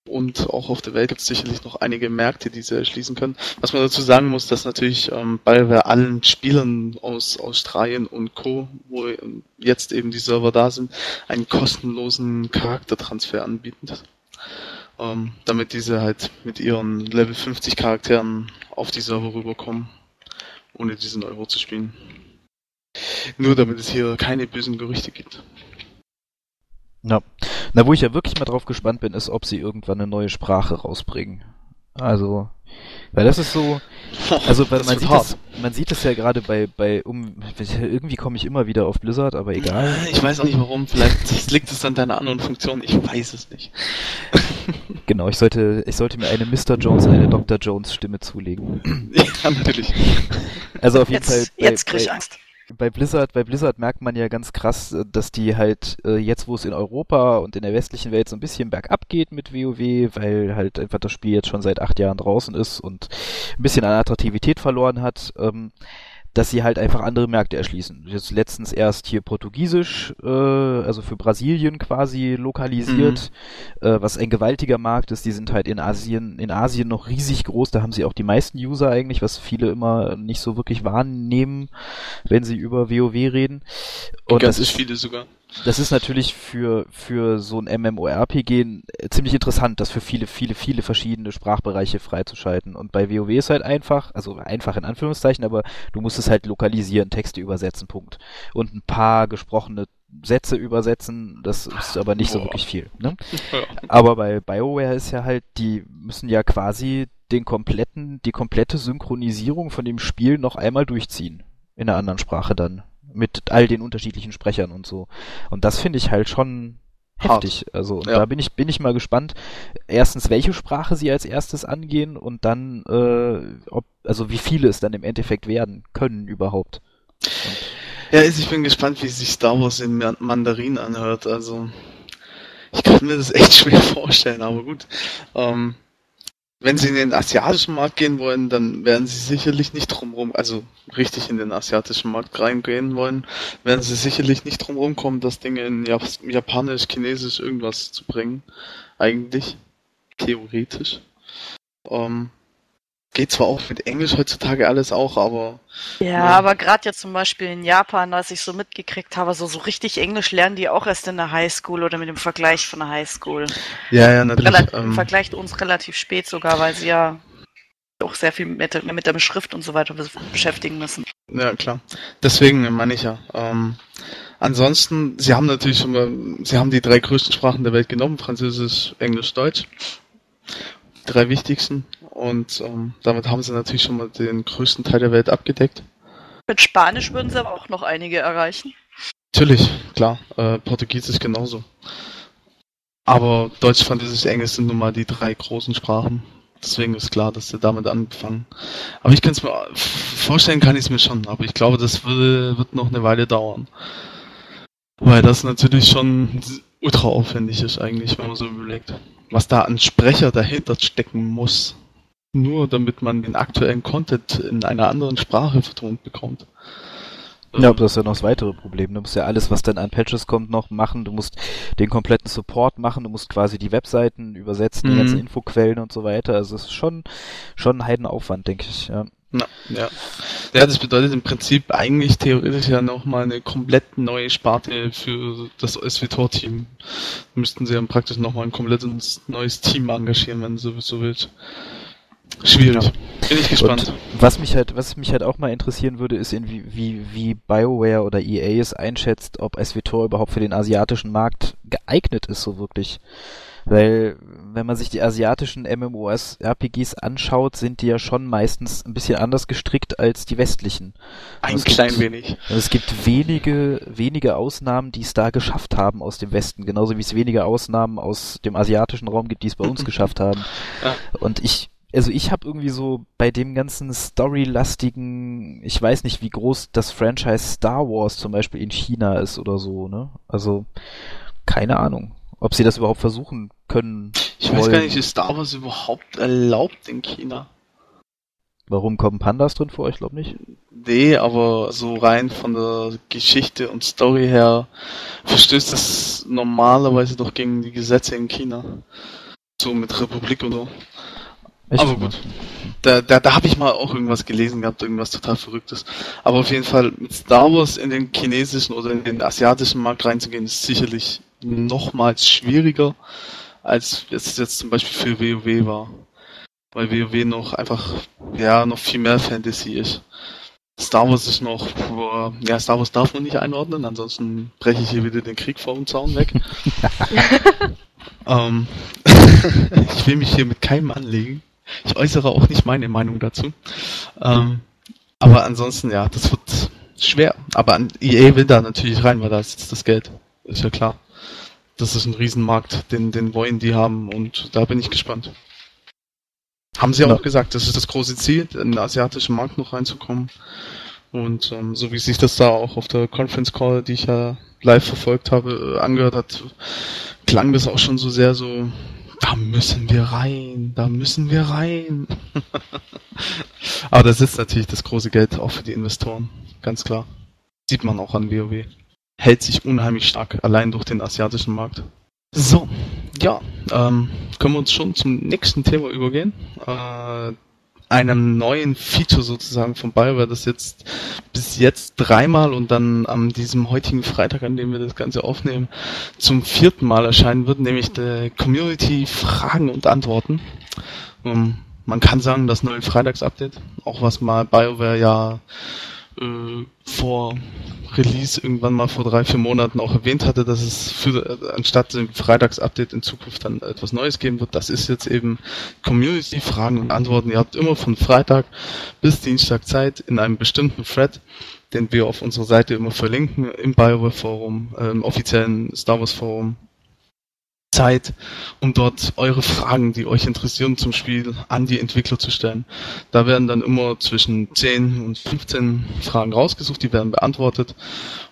Und auch auf der Welt gibt es sicherlich noch einige Märkte, die sie erschließen können. Was man dazu sagen muss, dass natürlich ähm, BioWare allen Spielern aus Australien und Co., wo jetzt eben die Server da sind, einen kostenlosen Charaktertransfer anbietet. Ähm, damit diese halt mit ihren Level 50 Charakteren auf die Server rüberkommen, ohne diesen Euro zu spielen. Nur damit es hier keine bösen Gerüchte gibt. Ja. Na, wo ich ja wirklich mal drauf gespannt bin, ist, ob sie irgendwann eine neue Sprache rausbringen. Also, weil das ist so, also <laughs> weil Das man sieht hart. es, man sieht es ja gerade bei bei um irgendwie komme ich immer wieder auf Blizzard, aber egal. Ich weiß auch nicht warum, vielleicht liegt es an deiner anderen Funktion, ich weiß es nicht. <laughs> Genau, ich sollte ich sollte mir eine Mr. Jones und eine Dr. Jones Stimme zulegen. <laughs> ja, natürlich. Also auf jeden Fall Jetzt, bei, jetzt krieg ich bei, Angst. Bei Blizzard, bei Blizzard merkt man ja ganz krass, äh, dass die halt äh, jetzt, wo es in Europa und in der westlichen Welt so ein bisschen bergab geht mit WoW, weil halt einfach das Spiel jetzt schon seit acht Jahren draußen ist und ein bisschen an Attraktivität verloren hat, ähm, dass sie halt einfach andere Märkte erschließen. Jetzt letztens erst hier Portugiesisch, äh, also für Brasilien quasi lokalisiert, äh, was ein gewaltiger Markt ist. Die sind halt in Asien, in Asien noch riesig groß. Da haben sie auch die meisten User eigentlich, was viele immer nicht so wirklich wahrnehmen, wenn sie über WoW reden. Und das Ganz ist, viele sogar. Das ist natürlich für, für so ein MMORPG äh, ziemlich interessant, das für viele, viele, viele verschiedene Sprachbereiche freizuschalten. Und bei WoW ist halt einfach, also einfach in Anführungszeichen, aber du musst es halt lokalisieren, Texte übersetzen, Punkt. Und ein paar gesprochene Sätze übersetzen, das ist aber nicht so Boah. wirklich viel. Ne? <laughs> Ja. Aber bei BioWare ist ja halt, die müssen ja quasi den kompletten, die komplette Synchronisierung von dem Spiel noch einmal durchziehen. In einer anderen Sprache dann. Mit all den unterschiedlichen Sprechern und so. Und das finde ich halt schon Hart. heftig. Also und Ja. da bin ich, bin ich mal gespannt, erstens, welche Sprache sie als erstes angehen und dann, äh, ob, also wie viele es dann im Endeffekt werden können überhaupt. Ja, also ich bin gespannt, wie sich Star Wars in Ma- Mandarin anhört. Also, ich kann mir das echt <laughs> schwer vorstellen, aber gut. Ähm, wenn sie in den asiatischen Markt gehen wollen, dann werden sie sicherlich nicht drumrum, also richtig in den asiatischen Markt reingehen wollen, werden sie sicherlich nicht drumrum kommen, das Ding in Jap Japanisch, Chinesisch irgendwas zu bringen. Eigentlich. Theoretisch. Ähm, geht zwar auch mit Englisch heutzutage alles auch, aber Ja, Ja. aber gerade jetzt zum Beispiel in Japan, als ich so mitgekriegt habe, so, so richtig Englisch lernen die auch erst in der Highschool oder mit dem Vergleich von der Highschool. ja, ja, natürlich. Rela Im ähm, Vergleich zu uns relativ spät sogar, weil sie ja auch sehr viel mit, der- mit der Beschrift und so weiter bes- beschäftigen müssen. Ja, klar. Deswegen meine ich ja. Ähm, ansonsten, sie haben natürlich schon mal, sie haben die drei größten Sprachen der Welt genommen, Französisch, Englisch, Deutsch. Die drei wichtigsten. Und ähm, damit haben sie natürlich schon mal den größten Teil der Welt abgedeckt. Mit Spanisch würden sie aber auch noch einige erreichen. Natürlich, klar. Äh, Portugiesisch genauso. Aber Deutsch, Französisch, Englisch sind nun mal die drei großen Sprachen. Deswegen ist klar, dass sie damit anfangen. Aber ich kann es mir vorstellen, kann ich es mir schon. Aber ich glaube, das würde, wird noch eine Weile dauern. Weil das natürlich schon ultra aufwendig ist eigentlich, wenn man so überlegt. Was da an Sprecher dahinter stecken muss. Nur damit man den aktuellen Content in einer anderen Sprache vertont bekommt. Ja, aber das ist ja noch das weitere Problem. Du musst ja alles, was dann an Patches kommt, noch machen. Du musst den kompletten Support machen. Du musst quasi die Webseiten übersetzen, die Mhm. ganzen Infoquellen und so weiter. Also es ist schon, schon ein Heidenaufwand, denke ich. Ja. Na, ja. ja, das bedeutet im Prinzip eigentlich theoretisch ja nochmal eine komplett neue Sparte für das SWTOR-Team. Müssten sie dann praktisch nochmal ein komplettes neues Team engagieren, wenn du so willst. Schwierig. Ja. Bin ich gespannt. Und was mich halt, was mich halt auch mal interessieren würde, ist, in wie, wie, wie BioWare oder EA es einschätzt, ob SWTOR überhaupt für den asiatischen Markt geeignet ist, so wirklich. Weil, wenn man sich die asiatischen MMOs, RPGs anschaut, sind die ja schon meistens ein bisschen anders gestrickt als die westlichen. Ein also klein gibt, wenig. Es gibt wenige, wenige Ausnahmen, die es da geschafft haben aus dem Westen, genauso wie es wenige Ausnahmen aus dem asiatischen Raum gibt, die es bei uns <laughs> geschafft haben. Ja. Und ich also ich habe irgendwie so bei dem ganzen Story-lastigen, ich weiß nicht, wie groß das Franchise Star Wars zum Beispiel in China ist oder so, ne? Also keine Ahnung, ob sie das überhaupt versuchen können. Ich wollen. weiß gar nicht, ist Star Wars überhaupt erlaubt in China? Warum kommen Pandas drin vor? Ich glaube nicht. Nee, aber so rein von der Geschichte und Story her verstößt das normalerweise doch gegen die Gesetze in China. So mit Republik und so. Echt? Aber gut. Da, da, da habe ich mal auch irgendwas gelesen gehabt, irgendwas total Verrücktes. Aber auf jeden Fall mit Star Wars in den chinesischen oder in den asiatischen Markt reinzugehen, ist sicherlich nochmals schwieriger, als es jetzt zum Beispiel für WoW war. Weil WoW noch einfach, ja, noch viel mehr Fantasy ist. Star Wars ist noch, ja, Star Wars darf man nicht einordnen, ansonsten breche ich hier wieder den Krieg vor dem Zaun weg. <laughs> ähm, <laughs> ich will mich hier mit keinem anlegen. Ich äußere auch nicht meine Meinung dazu. Ähm, aber ansonsten, ja, das wird schwer. Aber EA will da natürlich rein, weil da ist jetzt das Geld. Ist ja klar. Das ist ein Riesenmarkt, den, den wollen die haben und da bin ich gespannt. Haben sie ja. auch gesagt, das ist das große Ziel, in den asiatischen Markt noch reinzukommen. Und ähm, so wie sich das da auch auf der Conference Call, die ich ja live verfolgt habe, äh, angehört hat, klang das auch schon so sehr so, da müssen wir rein, da müssen wir rein. <laughs> Aber das ist natürlich das große Geld auch für die Investoren, ganz klar. Sieht man auch an WoW. Hält sich unheimlich stark, allein durch den asiatischen Markt. So, ja, ähm, können wir uns schon zum nächsten Thema übergehen. Äh, einem neuen Feature sozusagen von BioWare, das jetzt bis jetzt dreimal und dann an diesem heutigen Freitag, an dem wir das Ganze aufnehmen, zum vierten Mal erscheinen wird, nämlich der Community Fragen und Antworten. Um, ähm, man kann sagen, das neue Freitags-Update, auch was mal BioWare ja äh, vor Release irgendwann mal vor drei, vier Monaten auch erwähnt hatte, dass es für äh, anstatt dem Freitags-Update in Zukunft dann etwas Neues geben wird. Das ist jetzt eben Community, Fragen und Antworten. Ihr habt immer von Freitag bis Dienstag Zeit in einem bestimmten Thread, den wir auf unserer Seite immer verlinken, im BioWare Forum, äh, im offiziellen Star Wars Forum Zeit, um dort eure Fragen, die euch interessieren zum Spiel, an die Entwickler zu stellen. Da werden dann immer zwischen 10 und 15 Fragen rausgesucht, die werden beantwortet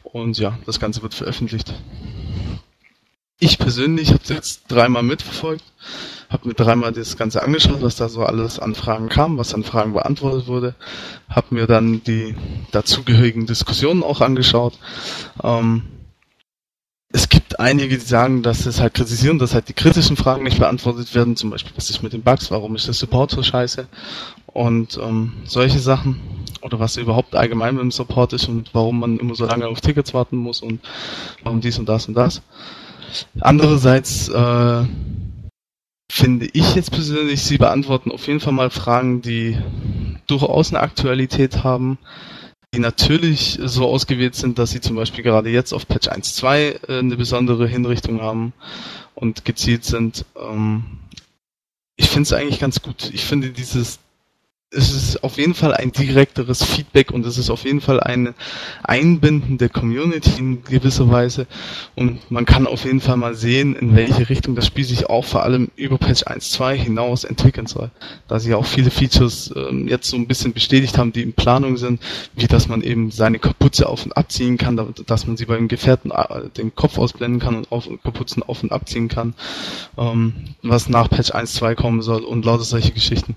und ja, das Ganze wird veröffentlicht. Ich persönlich habe jetzt dreimal mitverfolgt, habe mir dreimal das Ganze angeschaut, was da so alles an Fragen kam, was an Fragen beantwortet wurde, habe mir dann die dazugehörigen Diskussionen auch angeschaut. Ähm, es gibt einige, die sagen, dass es halt kritisieren, dass halt die kritischen Fragen nicht beantwortet werden, zum Beispiel, was ist mit den Bugs, warum ist der Support so scheiße? Und ähm, solche Sachen. Oder was überhaupt allgemein mit dem Support ist und warum man immer so lange auf Tickets warten muss und warum dies und das und das. Andererseits äh, finde ich jetzt persönlich, sie beantworten auf jeden Fall mal Fragen, die durchaus eine Aktualität haben, die natürlich so ausgewählt sind, dass sie zum Beispiel gerade jetzt auf Patch 1.2 äh, eine besondere Hinrichtung haben und gezielt sind. Ähm, ich finde es eigentlich ganz gut. Ich finde dieses es ist auf jeden Fall ein direkteres Feedback und es ist auf jeden Fall ein Einbinden der Community in gewisser Weise und man kann auf jeden Fall mal sehen, in welche Richtung das Spiel sich auch vor allem über Patch 1.2 hinaus entwickeln soll. Da sie auch viele Features ähm, jetzt so ein bisschen bestätigt haben, die in Planung sind, wie dass man eben seine Kapuze auf und abziehen kann, dass man sie beim Gefährten äh, den Kopf ausblenden kann und auf, Kapuzen auf und abziehen kann, ähm, was nach Patch 1.2 kommen soll und lauter solche Geschichten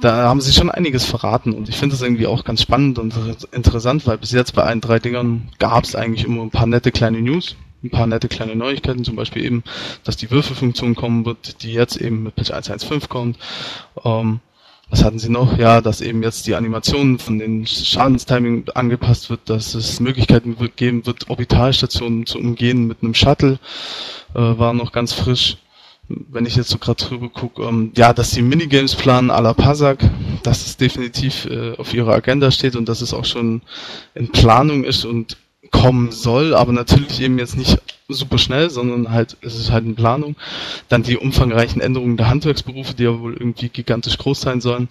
da haben sie schon einiges verraten und ich finde das irgendwie auch ganz spannend und interessant, weil bis jetzt bei allen drei Dingern gab es eigentlich immer ein paar nette kleine News, ein paar nette kleine Neuigkeiten, zum Beispiel eben, dass die Würfelfunktion kommen wird, die jetzt eben mit Patch 1.1.5 kommt. Ähm, was hatten sie noch? Ja, dass eben jetzt die Animation von den Schadenstiming angepasst wird, dass es Möglichkeiten geben wird, Orbitalstationen zu umgehen mit einem Shuttle, äh, war noch ganz frisch. Wenn ich jetzt so gerade drüber gucke, ähm, ja, dass die Minigames planen à la Pasak, dass es definitiv äh, auf ihrer Agenda steht und dass es auch schon in Planung ist und kommen soll, aber natürlich eben jetzt nicht super schnell, sondern halt, es ist halt in Planung. Dann die umfangreichen Änderungen der Handwerksberufe, die ja wohl irgendwie gigantisch groß sein sollen.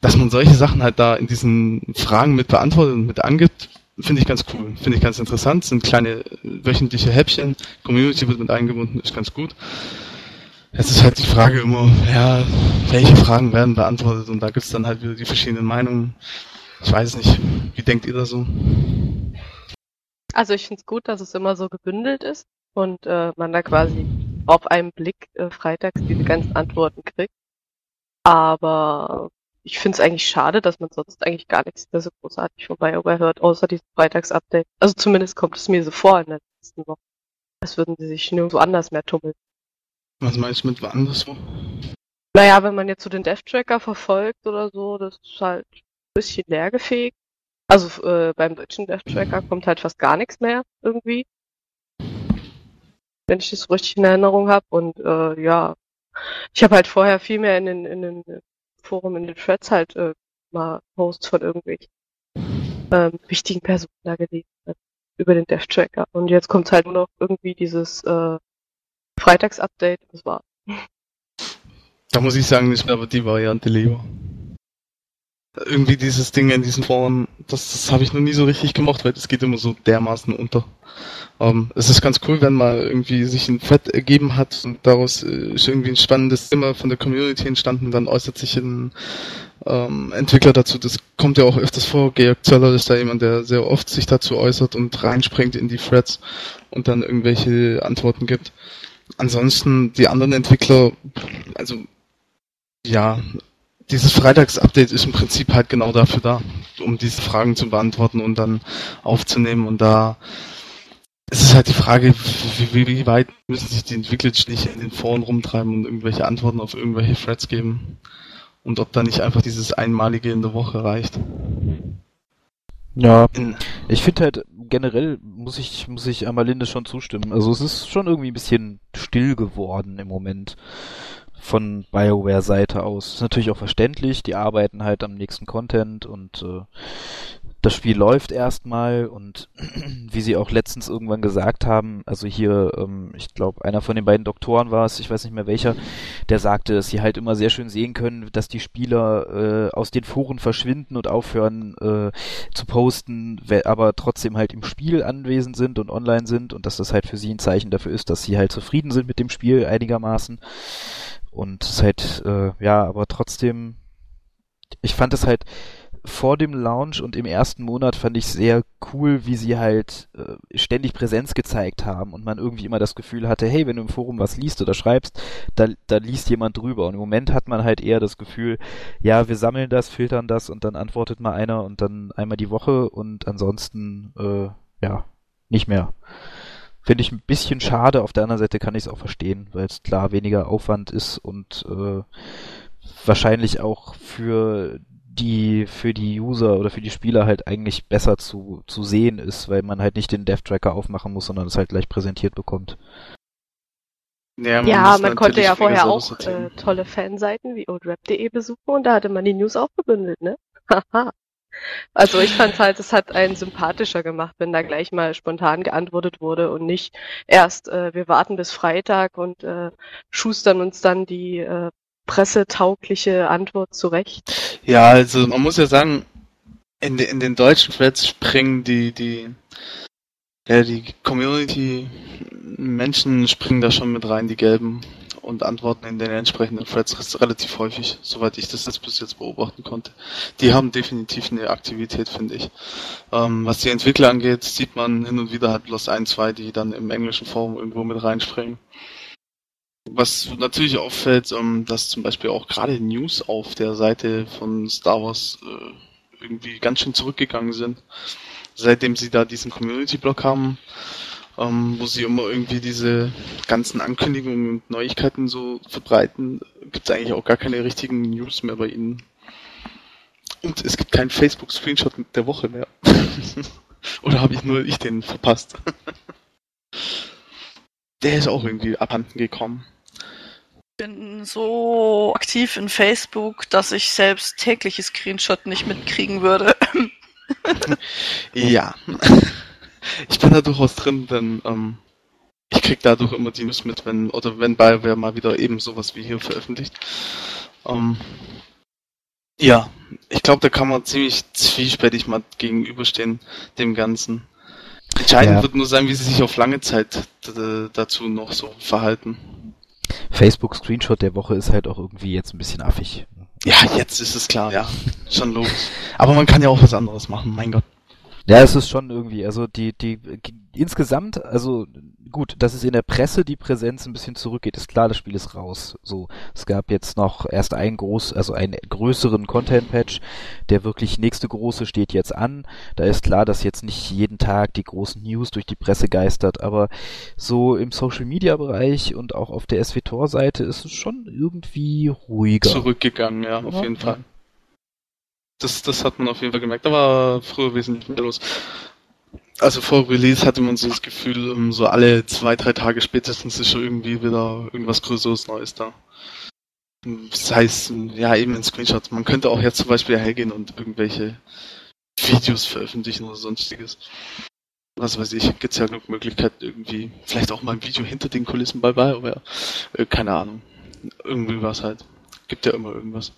Dass man solche Sachen halt da in diesen Fragen mit beantwortet und mit angibt, finde ich ganz cool, finde ich ganz interessant. Sind kleine wöchentliche Häppchen, Community wird mit eingebunden, ist ganz gut. Jetzt ist halt die Frage immer, ja, welche Fragen werden beantwortet und da gibt's dann halt wieder die verschiedenen Meinungen. Ich weiß nicht, wie denkt ihr da so? Also ich finde es gut, dass es immer so gebündelt ist und äh, man da quasi auf einen Blick äh, freitags diese ganzen Antworten kriegt. Aber ich finde es eigentlich schade, dass man sonst eigentlich gar nichts mehr so großartig von BioWare hört, außer diesem Freitags-Update. Also zumindest kommt es mir so vor in der letzten Woche. Als würden sie sich nirgendwo anders mehr tummeln. Was meinst du mit anderswo? Naja, wenn man jetzt so den Death-Tracker verfolgt oder so, das ist halt ein bisschen leergefegt. Also äh, beim deutschen Death Tracker kommt halt fast gar nichts mehr irgendwie. Wenn ich das so richtig in Erinnerung habe. Und äh, ja, ich habe halt vorher viel mehr in den, in den Forum, in den Threads halt äh, mal Posts von irgendwelchen ähm, wichtigen Personen da gelesen über den Death Tracker. Und jetzt kommt halt nur noch irgendwie dieses äh, Freitags-Update. Das war. Da muss ich sagen, ist mir aber die Variante lieber irgendwie dieses Ding in diesen Foren, das, das habe ich noch nie so richtig gemacht, weil das geht immer so dermaßen unter. Ähm, es ist ganz cool, wenn mal irgendwie sich ein Fett ergeben hat und daraus äh, ist irgendwie ein spannendes Thema von der Community entstanden, dann äußert sich ein ähm, Entwickler dazu. Das kommt ja auch öfters vor. Georg Zöller ist da jemand, der sehr oft sich dazu äußert und reinspringt in die Threads und dann irgendwelche Antworten gibt. Ansonsten die anderen Entwickler, also ja, dieses Freitags-Update ist im Prinzip halt genau dafür da, um diese Fragen zu beantworten und dann aufzunehmen. Und da ist es halt die Frage, wie, wie weit müssen sich die Entwickler nicht in den Foren rumtreiben und irgendwelche Antworten auf irgendwelche Threads geben. Und ob da nicht einfach dieses einmalige in der Woche reicht. Ja, ich finde halt generell muss ich muss ich Amalinde schon zustimmen. Also es ist schon irgendwie ein bisschen still geworden im Moment von BioWare-Seite aus. Ist natürlich auch verständlich, die arbeiten halt am nächsten Content und äh, das Spiel läuft erstmal und <clears throat> wie sie auch letztens irgendwann gesagt haben, also hier, ähm, ich glaube, einer von den beiden Doktoren war es, ich weiß nicht mehr welcher, der sagte, dass sie halt immer sehr schön sehen können, dass die Spieler äh, aus den Foren verschwinden und aufhören äh, zu posten, aber trotzdem halt im Spiel anwesend sind und online sind und dass das halt für sie ein Zeichen dafür ist, dass sie halt zufrieden sind mit dem Spiel einigermaßen. Und es halt, äh, ja, aber trotzdem, ich fand es halt vor dem Launch und im ersten Monat fand ich sehr cool, wie sie halt äh, ständig Präsenz gezeigt haben und man irgendwie immer das Gefühl hatte, hey, wenn du im Forum was liest oder schreibst, da, da liest jemand drüber. Und im Moment hat man halt eher das Gefühl, ja, wir sammeln das, filtern das und dann antwortet mal einer und dann einmal die Woche und ansonsten, äh, ja, nicht mehr. Finde ich ein bisschen schade. Auf der anderen Seite kann ich es auch verstehen, weil es klar weniger Aufwand ist und äh, wahrscheinlich auch für die für die User oder für die Spieler halt eigentlich besser zu, zu sehen ist, weil man halt nicht den Dev Tracker aufmachen muss, sondern es halt gleich präsentiert bekommt. Ja, man, ja, man konnte ja vorher auch äh, tolle Fanseiten wie oldrap.de besuchen und da hatte man die News auch gebündelt, ne? <laughs> Haha. Also ich fand halt, es hat einen sympathischer gemacht, wenn da gleich mal spontan geantwortet wurde und nicht erst, äh, wir warten bis Freitag und äh, schustern uns dann die äh, pressetaugliche Antwort zurecht. Ja, also man muss ja sagen, in, in den deutschen Threads springen die, die, ja, die Community Menschen springen da schon mit rein, die gelben und antworten in den entsprechenden Threads relativ häufig, soweit ich das jetzt bis jetzt beobachten konnte. Die haben definitiv eine Aktivität, finde ich. Ähm, was die Entwickler angeht, sieht man hin und wieder halt bloß ein, zwei, die dann im englischen Forum irgendwo mit reinspringen. Was natürlich auffällt, ähm, dass zum Beispiel auch gerade News auf der Seite von Star Wars äh, irgendwie ganz schön zurückgegangen sind. Seitdem sie da diesen Community-Block haben, ähm, wo sie immer irgendwie diese ganzen Ankündigungen und Neuigkeiten so verbreiten, gibt es eigentlich auch gar keine richtigen News mehr bei ihnen. Und es gibt keinen Facebook-Screenshot der Woche mehr. <laughs> Oder habe ich nur ich den verpasst? <laughs> der ist auch irgendwie abhanden gekommen. Ich bin so aktiv in Facebook, dass ich selbst tägliche Screenshot nicht mitkriegen würde. ja. Ich bin da durchaus drin, denn ähm, ich krieg dadurch immer die News mit, wenn, oder wenn BioWare mal wieder eben sowas wie hier veröffentlicht. Ähm, ja, ich glaube, da kann man ziemlich zwiespältig mal gegenüberstehen, dem Ganzen. Entscheidend ja. wird nur sein, wie sie sich auf lange Zeit dazu noch so verhalten. Facebook Screenshot der Woche ist halt auch irgendwie jetzt ein bisschen affig. Ja, jetzt ist es klar, ja. Schon logisch. <laughs> Aber man kann ja auch was anderes machen, mein Gott. Ja, es ist schon irgendwie, also die, die, insgesamt, also gut, dass es in der Presse die Präsenz ein bisschen zurückgeht, ist klar, das Spiel ist raus. So, es gab jetzt noch erst einen groß, also einen größeren Content-Patch, der wirklich nächste große steht jetzt an. Da ist klar, dass jetzt nicht jeden Tag die großen News durch die Presse geistert, aber so im Social-Media-Bereich und auch auf der SWTOR-Seite ist es schon irgendwie ruhiger. Zurückgegangen, ja, auf ja. jeden Fall. Das, das hat man auf jeden Fall gemerkt. Da war früher wesentlich mehr los. Also vor Release hatte man so das Gefühl, um, so alle zwei, drei Tage spätestens ist schon irgendwie wieder irgendwas Größeres Neues da. Das heißt, ja, eben in Screenshots. Man könnte auch jetzt zum Beispiel hergehen und irgendwelche Videos veröffentlichen oder sonstiges. Was weiß ich, gibt's ja genug Möglichkeiten irgendwie. Vielleicht auch mal ein Video hinter den Kulissen bei BioWare. Äh, keine Ahnung. Irgendwie was halt. Gibt ja immer irgendwas.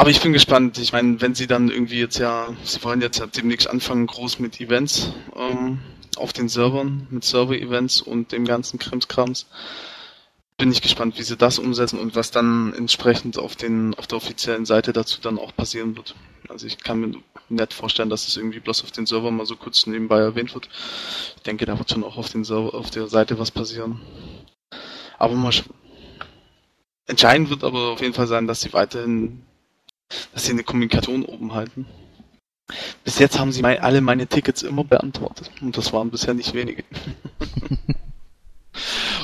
Aber ich bin gespannt. Ich meine, wenn sie dann irgendwie jetzt ja, sie wollen jetzt ja demnächst anfangen, groß mit Events ähm, auf den Servern, mit Server-Events und dem ganzen Krimskrams. Bin ich gespannt, wie sie das umsetzen und was dann entsprechend auf den auf der offiziellen Seite dazu dann auch passieren wird. Also ich kann mir nicht vorstellen, dass es irgendwie bloß auf den Server mal so kurz nebenbei erwähnt wird. Ich denke, da wird schon auch auf den Server, auf der Seite was passieren. Aber mal Entscheidend wird aber auf jeden Fall sein, dass sie weiterhin dass sie eine Kommunikation oben halten. Bis jetzt haben sie mein, alle meine Tickets immer beantwortet. Und das waren bisher nicht wenige. <laughs>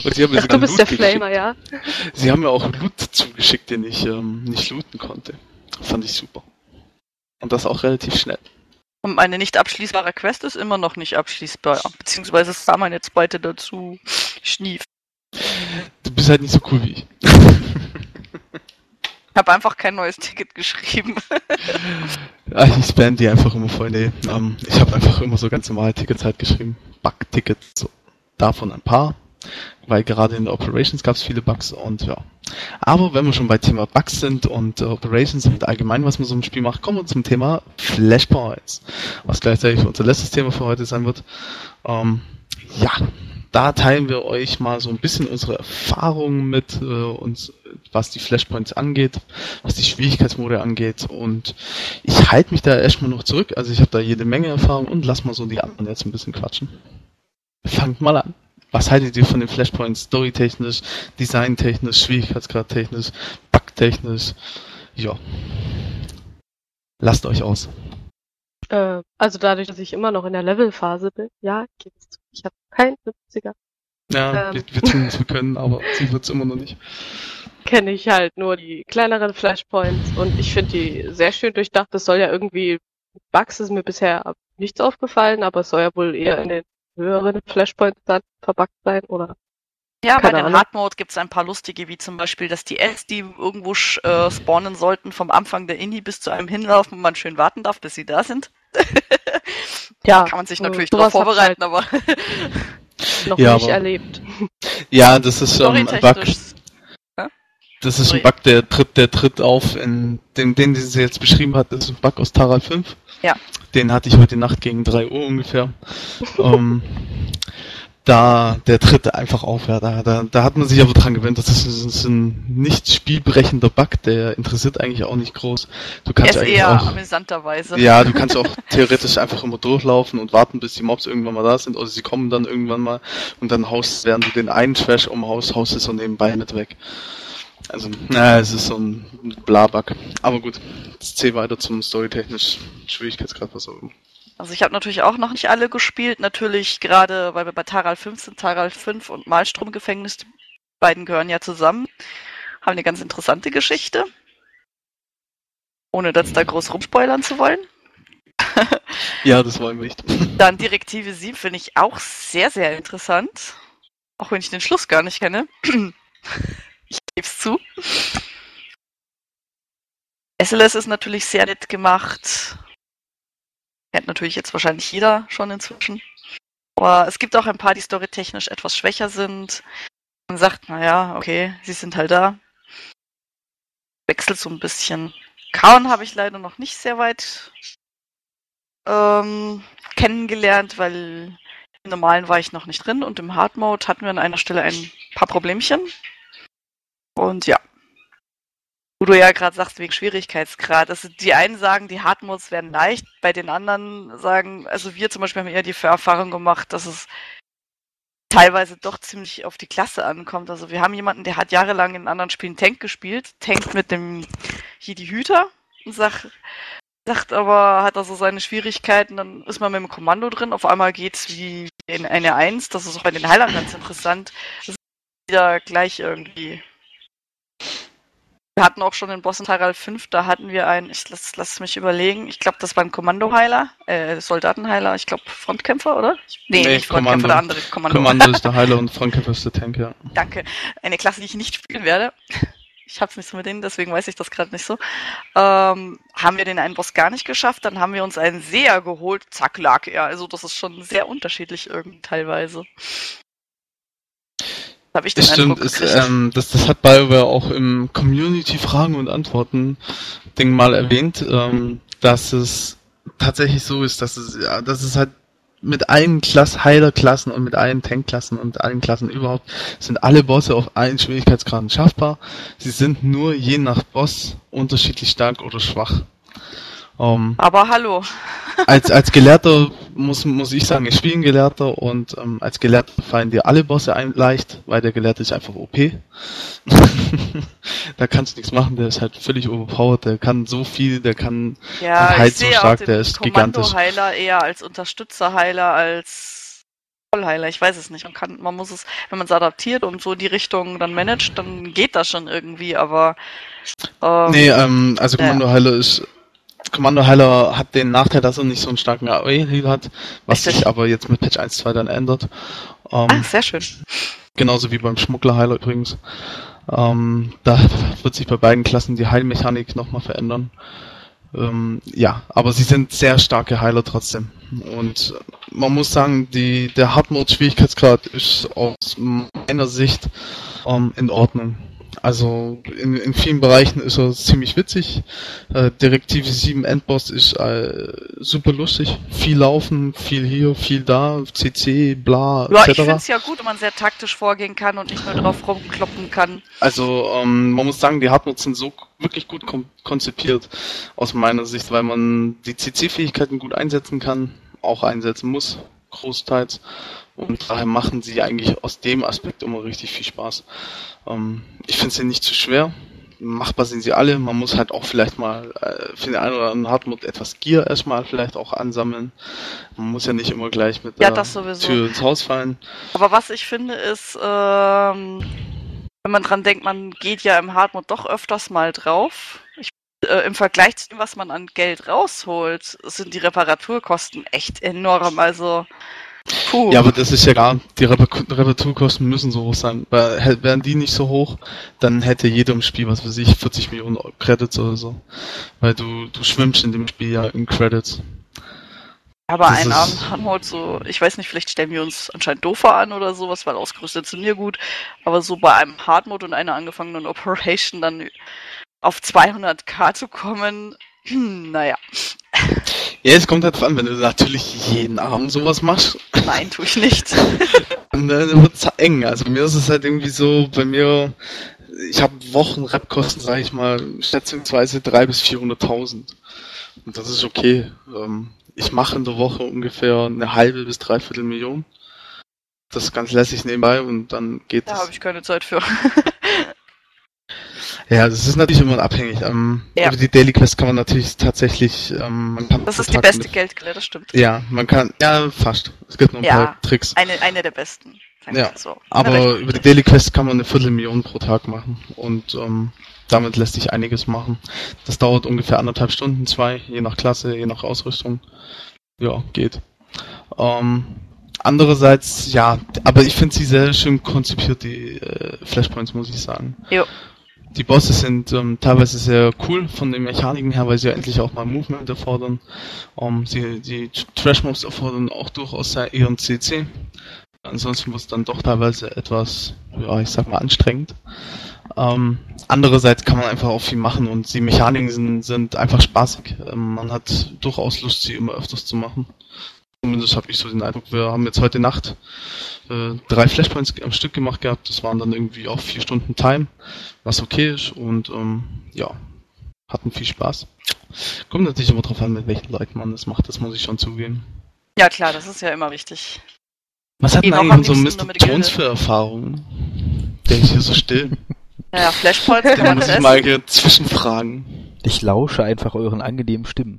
Und sie haben mir Ach, du bist Loot der Flamer, ja? Sie haben mir auch Loot zugeschickt, den ich ähm, nicht looten konnte. Fand ich super. Und das auch relativ schnell. Und meine nicht abschließbare Quest ist immer noch nicht abschließbar. Beziehungsweise es kam eine zweite dazu. Schnief. Du bist halt nicht so cool wie ich. <laughs> Ich habe einfach kein neues Ticket geschrieben. ja, <laughs> ich spam die einfach immer voll. Nee, ähm, ich habe einfach immer so ganz normale Tickets halt geschrieben. Bug-Tickets, so. davon ein paar. Weil gerade in der Operations gab es viele Bugs und ja. Aber wenn wir schon bei Thema Bugs sind und äh, Operations und allgemein, was man so im Spiel macht, kommen wir zum Thema Flashpoints. Was gleichzeitig unser letztes Thema für heute sein wird. Ähm, ja, da teilen wir euch mal so ein bisschen unsere Erfahrungen mit äh, uns, was die Flashpoints angeht, was die Schwierigkeitsmode angeht und ich halte mich da erstmal noch zurück. Also ich habe da jede Menge Erfahrung und lass mal so die anderen jetzt ein bisschen quatschen. Fangt mal an. Was haltet ihr von den Flashpoints? Storytechnisch, designtechnisch, Schwierigkeitsgradtechnisch, bugtechnisch? Ja. Lasst euch aus. Äh, also dadurch, dass ich immer noch in der Levelphase bin, ja, geht's zu. Ich habe keinen 50er. Ja, ähm, wir, wir tun es, wir können, aber sie wird's immer noch nicht. Kenne ich halt nur die kleineren Flashpoints und ich finde die sehr schön durchdacht. Das soll ja irgendwie, Bugs ist mir bisher nichts aufgefallen, aber es soll ja wohl eher in den höheren Flashpoints dann verbuggt sein, oder? Ja, Keine bei den Hard Mode gibt es ein paar lustige, wie zum Beispiel, dass die Ents, die irgendwo äh, spawnen sollten, vom Anfang der Indie bis zu einem hinlaufen und man schön warten darf, bis sie da sind. <laughs> ja. Kann man sich natürlich darauf vorbereiten, halt aber. <laughs> noch ja, nicht aber, erlebt. Ja, das ist ähm, ein Bug. Das ist ein Bug, der tritt, der tritt auf in dem, den, den sie jetzt beschrieben hat, das ist ein Bug aus Taral 5. Ja. Den hatte ich heute Nacht gegen 3 Uhr ungefähr. um, <laughs> ähm, da der dritte einfach auf. Ja, da, da, da hat man sich aber dran gewöhnt. Das ist, das ist ein nicht spielbrechender Bug, der interessiert eigentlich auch nicht groß. Du kannst eigentlich eher auch, amüsanterweise. Ja, du <laughs> kannst auch theoretisch einfach immer durchlaufen und warten, bis die Mobs irgendwann mal da sind oder sie kommen dann irgendwann mal und dann haust, während du den einen Trash um Haus haust du so nebenbei mit weg. Also, naja, es ist so ein Bla-Bug. Aber gut, jetzt zähl weiter zum storytechnisch Schwierigkeitsgrad, was auch immer. Also ich habe natürlich auch noch nicht alle gespielt. Natürlich gerade, weil wir bei Taral 5 sind, Taral 5 und Malstrom-Gefängnis, die beiden gehören ja zusammen. Haben eine ganz interessante Geschichte. Ohne das da groß rumspoilern zu wollen. <laughs> Ja, das wollen wir nicht. <laughs> Dann Direktive 7 finde ich auch sehr, sehr interessant. Auch wenn ich den Schluss gar nicht kenne. <clears throat> ich gebe es zu. SLS ist natürlich sehr nett gemacht. Kennt natürlich jetzt wahrscheinlich jeder schon inzwischen. Aber es gibt auch ein paar, die storytechnisch etwas schwächer sind. Man sagt, naja, okay, sie sind halt da. Wechselt so ein bisschen. Kaon habe ich leider noch nicht sehr weit ähm, kennengelernt, weil im normalen war ich noch nicht drin und im Hard Mode hatten wir an einer Stelle ein paar Problemchen. Und ja. Wo du ja gerade sagst, wegen Schwierigkeitsgrad. Also die einen sagen, die Hard Modes werden leicht, bei den anderen sagen, also wir zum Beispiel haben eher die Erfahrung gemacht, dass es teilweise doch ziemlich auf die Klasse ankommt. Also wir haben jemanden, der hat jahrelang in anderen Spielen Tank gespielt, tankt mit dem hier die Hüter und sagt, sagt aber, hat also seine Schwierigkeiten, dann ist man mit dem Kommando drin, auf einmal geht's wie in eine Eins, das ist auch bei den Heilern ganz interessant. Das ist wieder gleich irgendwie. Wir hatten auch schon in Boss in Tyral 5, da hatten wir einen, ich lass, lass mich überlegen, ich glaube, das war ein Kommandoheiler, äh, Soldatenheiler, ich glaube Frontkämpfer, oder? Nee, Nee, nicht Frontkämpfer, der andere, Kommando. Kommando ist der <laughs> Heiler und Frontkämpfer ist der Tank, ja. Danke. Eine Klasse, die ich nicht spielen werde. Ich hab's nicht so mit denen, deswegen weiß ich das gerade nicht so. Ähm, haben wir den einen Boss gar nicht geschafft, dann haben wir uns einen Seher geholt, zack, lag er. Also das ist schon sehr unterschiedlich irgendwie teilweise. Hab ich den Das stimmt, Eindruck ist, ähm, das, das hat BioWare auch im Community-Fragen und Antworten-Ding mal erwähnt, ähm, dass es tatsächlich so ist, dass es, ja, dass es halt mit allen Klass Heilerklassen und mit allen Tankklassen und allen Klassen überhaupt sind alle Bosse auf allen Schwierigkeitsgraden schaffbar. Sie sind nur je nach Boss unterschiedlich stark oder schwach. Ähm, Aber hallo. <laughs> als, als Gelehrter muss, muss ich sagen, ich spiele ein Gelehrter und ähm, als Gelehrter fallen dir alle Bosse ein leicht, weil der Gelehrte ist einfach OP. <laughs> da kannst du nichts machen, der ist halt völlig overpowered, der kann so viel, der kann Ja, halt so stark, der ist gigantisch. Kommandoheiler eher als Unterstützerheiler, als Vollheiler. Ich weiß es nicht. Man kann, man muss es, wenn man es adaptiert und so die Richtung dann managt, dann geht das schon irgendwie, aber ähm, Nee, ähm, also Ja. Kommando Heiler ist. Kommando Heiler hat den Nachteil, dass er nicht so einen starken AOE-Heal hat, was Richtig. sich aber jetzt mit Patch 1.2 dann ändert. Ähm, ah, sehr schön. genauso wie beim Schmuggler-Heiler übrigens. Ähm, da wird sich bei beiden Klassen die Heilmechanik nochmal verändern. Ähm, ja, aber sie sind sehr starke Heiler trotzdem. Und man muss sagen, die, der Hardmode-Schwierigkeitsgrad ist aus meiner Sicht ähm, in Ordnung. Also in, in vielen Bereichen ist er ziemlich witzig. Äh, Direktive 7 Endboss ist äh, super lustig. Viel laufen, viel hier, viel da, CC, bla, Ja, ich etc. finde es ja gut, wenn man sehr taktisch vorgehen kann und nicht nur drauf rumkloppen kann. Also ähm, man muss sagen, die Hardmodes sind so wirklich gut kom- konzipiert aus meiner Sicht, weil man die CC-Fähigkeiten gut einsetzen kann, auch einsetzen muss, großteils. Und daher machen sie eigentlich aus dem Aspekt immer richtig viel Spaß. Ähm, ich finde sie nicht zu schwer. Machbar sind sie alle. Man muss halt auch vielleicht mal äh, für den einen oder anderen Hardmode etwas Gear erstmal vielleicht auch ansammeln. Man muss ja nicht immer gleich mit Ja, der. Tür ins Haus fallen. Aber was ich finde ist, ähm, wenn man dran denkt, man geht ja im Hardmode doch öfters mal drauf. Ich, äh, Im Vergleich zu dem, was man an Geld rausholt, sind die Reparaturkosten echt enorm. Also, puh. Ja, aber das ist ja gar, die Repar- Reparaturkosten müssen so hoch sein. Weil, wären die nicht so hoch, dann hätte jeder im Spiel, was weiß ich, 40 Millionen Credits oder so. Weil du, du schwimmst in dem Spiel ja in Credits. Aber Das ein ist- Abend Hardmode so, ich weiß nicht, vielleicht stellen wir uns anscheinend doofer an oder sowas, weil ausgerüstet sind wir gut. Aber so bei einem Hardmode und einer angefangenen Operation dann auf 200k zu kommen, <clears throat> naja, Ja, es kommt halt an, wenn du natürlich jeden Abend sowas machst, nein, tue ich nicht. <laughs> dann äh, wird's eng. Also mir ist es halt irgendwie so, bei mir, ich habe Wochen Repkosten, sage ich mal, schätzungsweise 300.000 bis 400.000. Und das ist okay. Ähm, ich mache in der Woche ungefähr eine halbe bis dreiviertel Million. Das ganz lässig nebenbei und dann geht Da es. habe ich keine Zeit für. Ja, das ist natürlich immer abhängig. Ähm, Ja. Über die Daily Quest kann man natürlich tatsächlich, ähm, man kann Das ist die Tag beste Geldquelle, das stimmt. Ja, man kann, ja, fast. Es gibt noch ein Ja. paar Tricks. Eine, eine der besten. Ja, so. Aber über die. Daily Quest kann man eine Viertelmillion pro Tag machen. Und ähm, damit lässt sich einiges machen. Das dauert ungefähr anderthalb Stunden, zwei, je nach Klasse, je nach Ausrüstung. Ja, geht. Ähm, andererseits, ja, aber ich finde sie sehr schön konzipiert, die äh, Flashpoints, muss ich sagen. Jo. Die Bosse sind ähm, teilweise sehr cool von den Mechaniken her, weil sie ja endlich auch mal Movement erfordern. Ähm, sie, die Trash-Mobs erfordern auch durchaus ihren CC. Ansonsten wird es dann doch teilweise etwas, ja, ich sag mal, anstrengend. Ähm, andererseits kann man einfach auch viel machen und die Mechaniken sind, sind einfach spaßig. Ähm, man hat durchaus Lust, sie immer öfters zu machen. Zumindest habe ich so den Eindruck, wir haben jetzt heute Nacht äh, drei Flashpoints am Stück gemacht gehabt. Das waren dann irgendwie auch vier Stunden Time, was okay ist und ähm, ja, hatten viel Spaß. Kommt natürlich immer drauf an, mit welchen Leuten man das macht, das muss ich schon zugeben. Ja klar, das ist ja immer wichtig. Was hat auch eigentlich liebsten nur Mr. mit der Jones für Erfahrungen? Der ist hier so still. <laughs> Naja, Flashpoints <laughs> kann Da man muss ich mal hier zwischenfragen. Ich lausche einfach euren angenehmen Stimmen.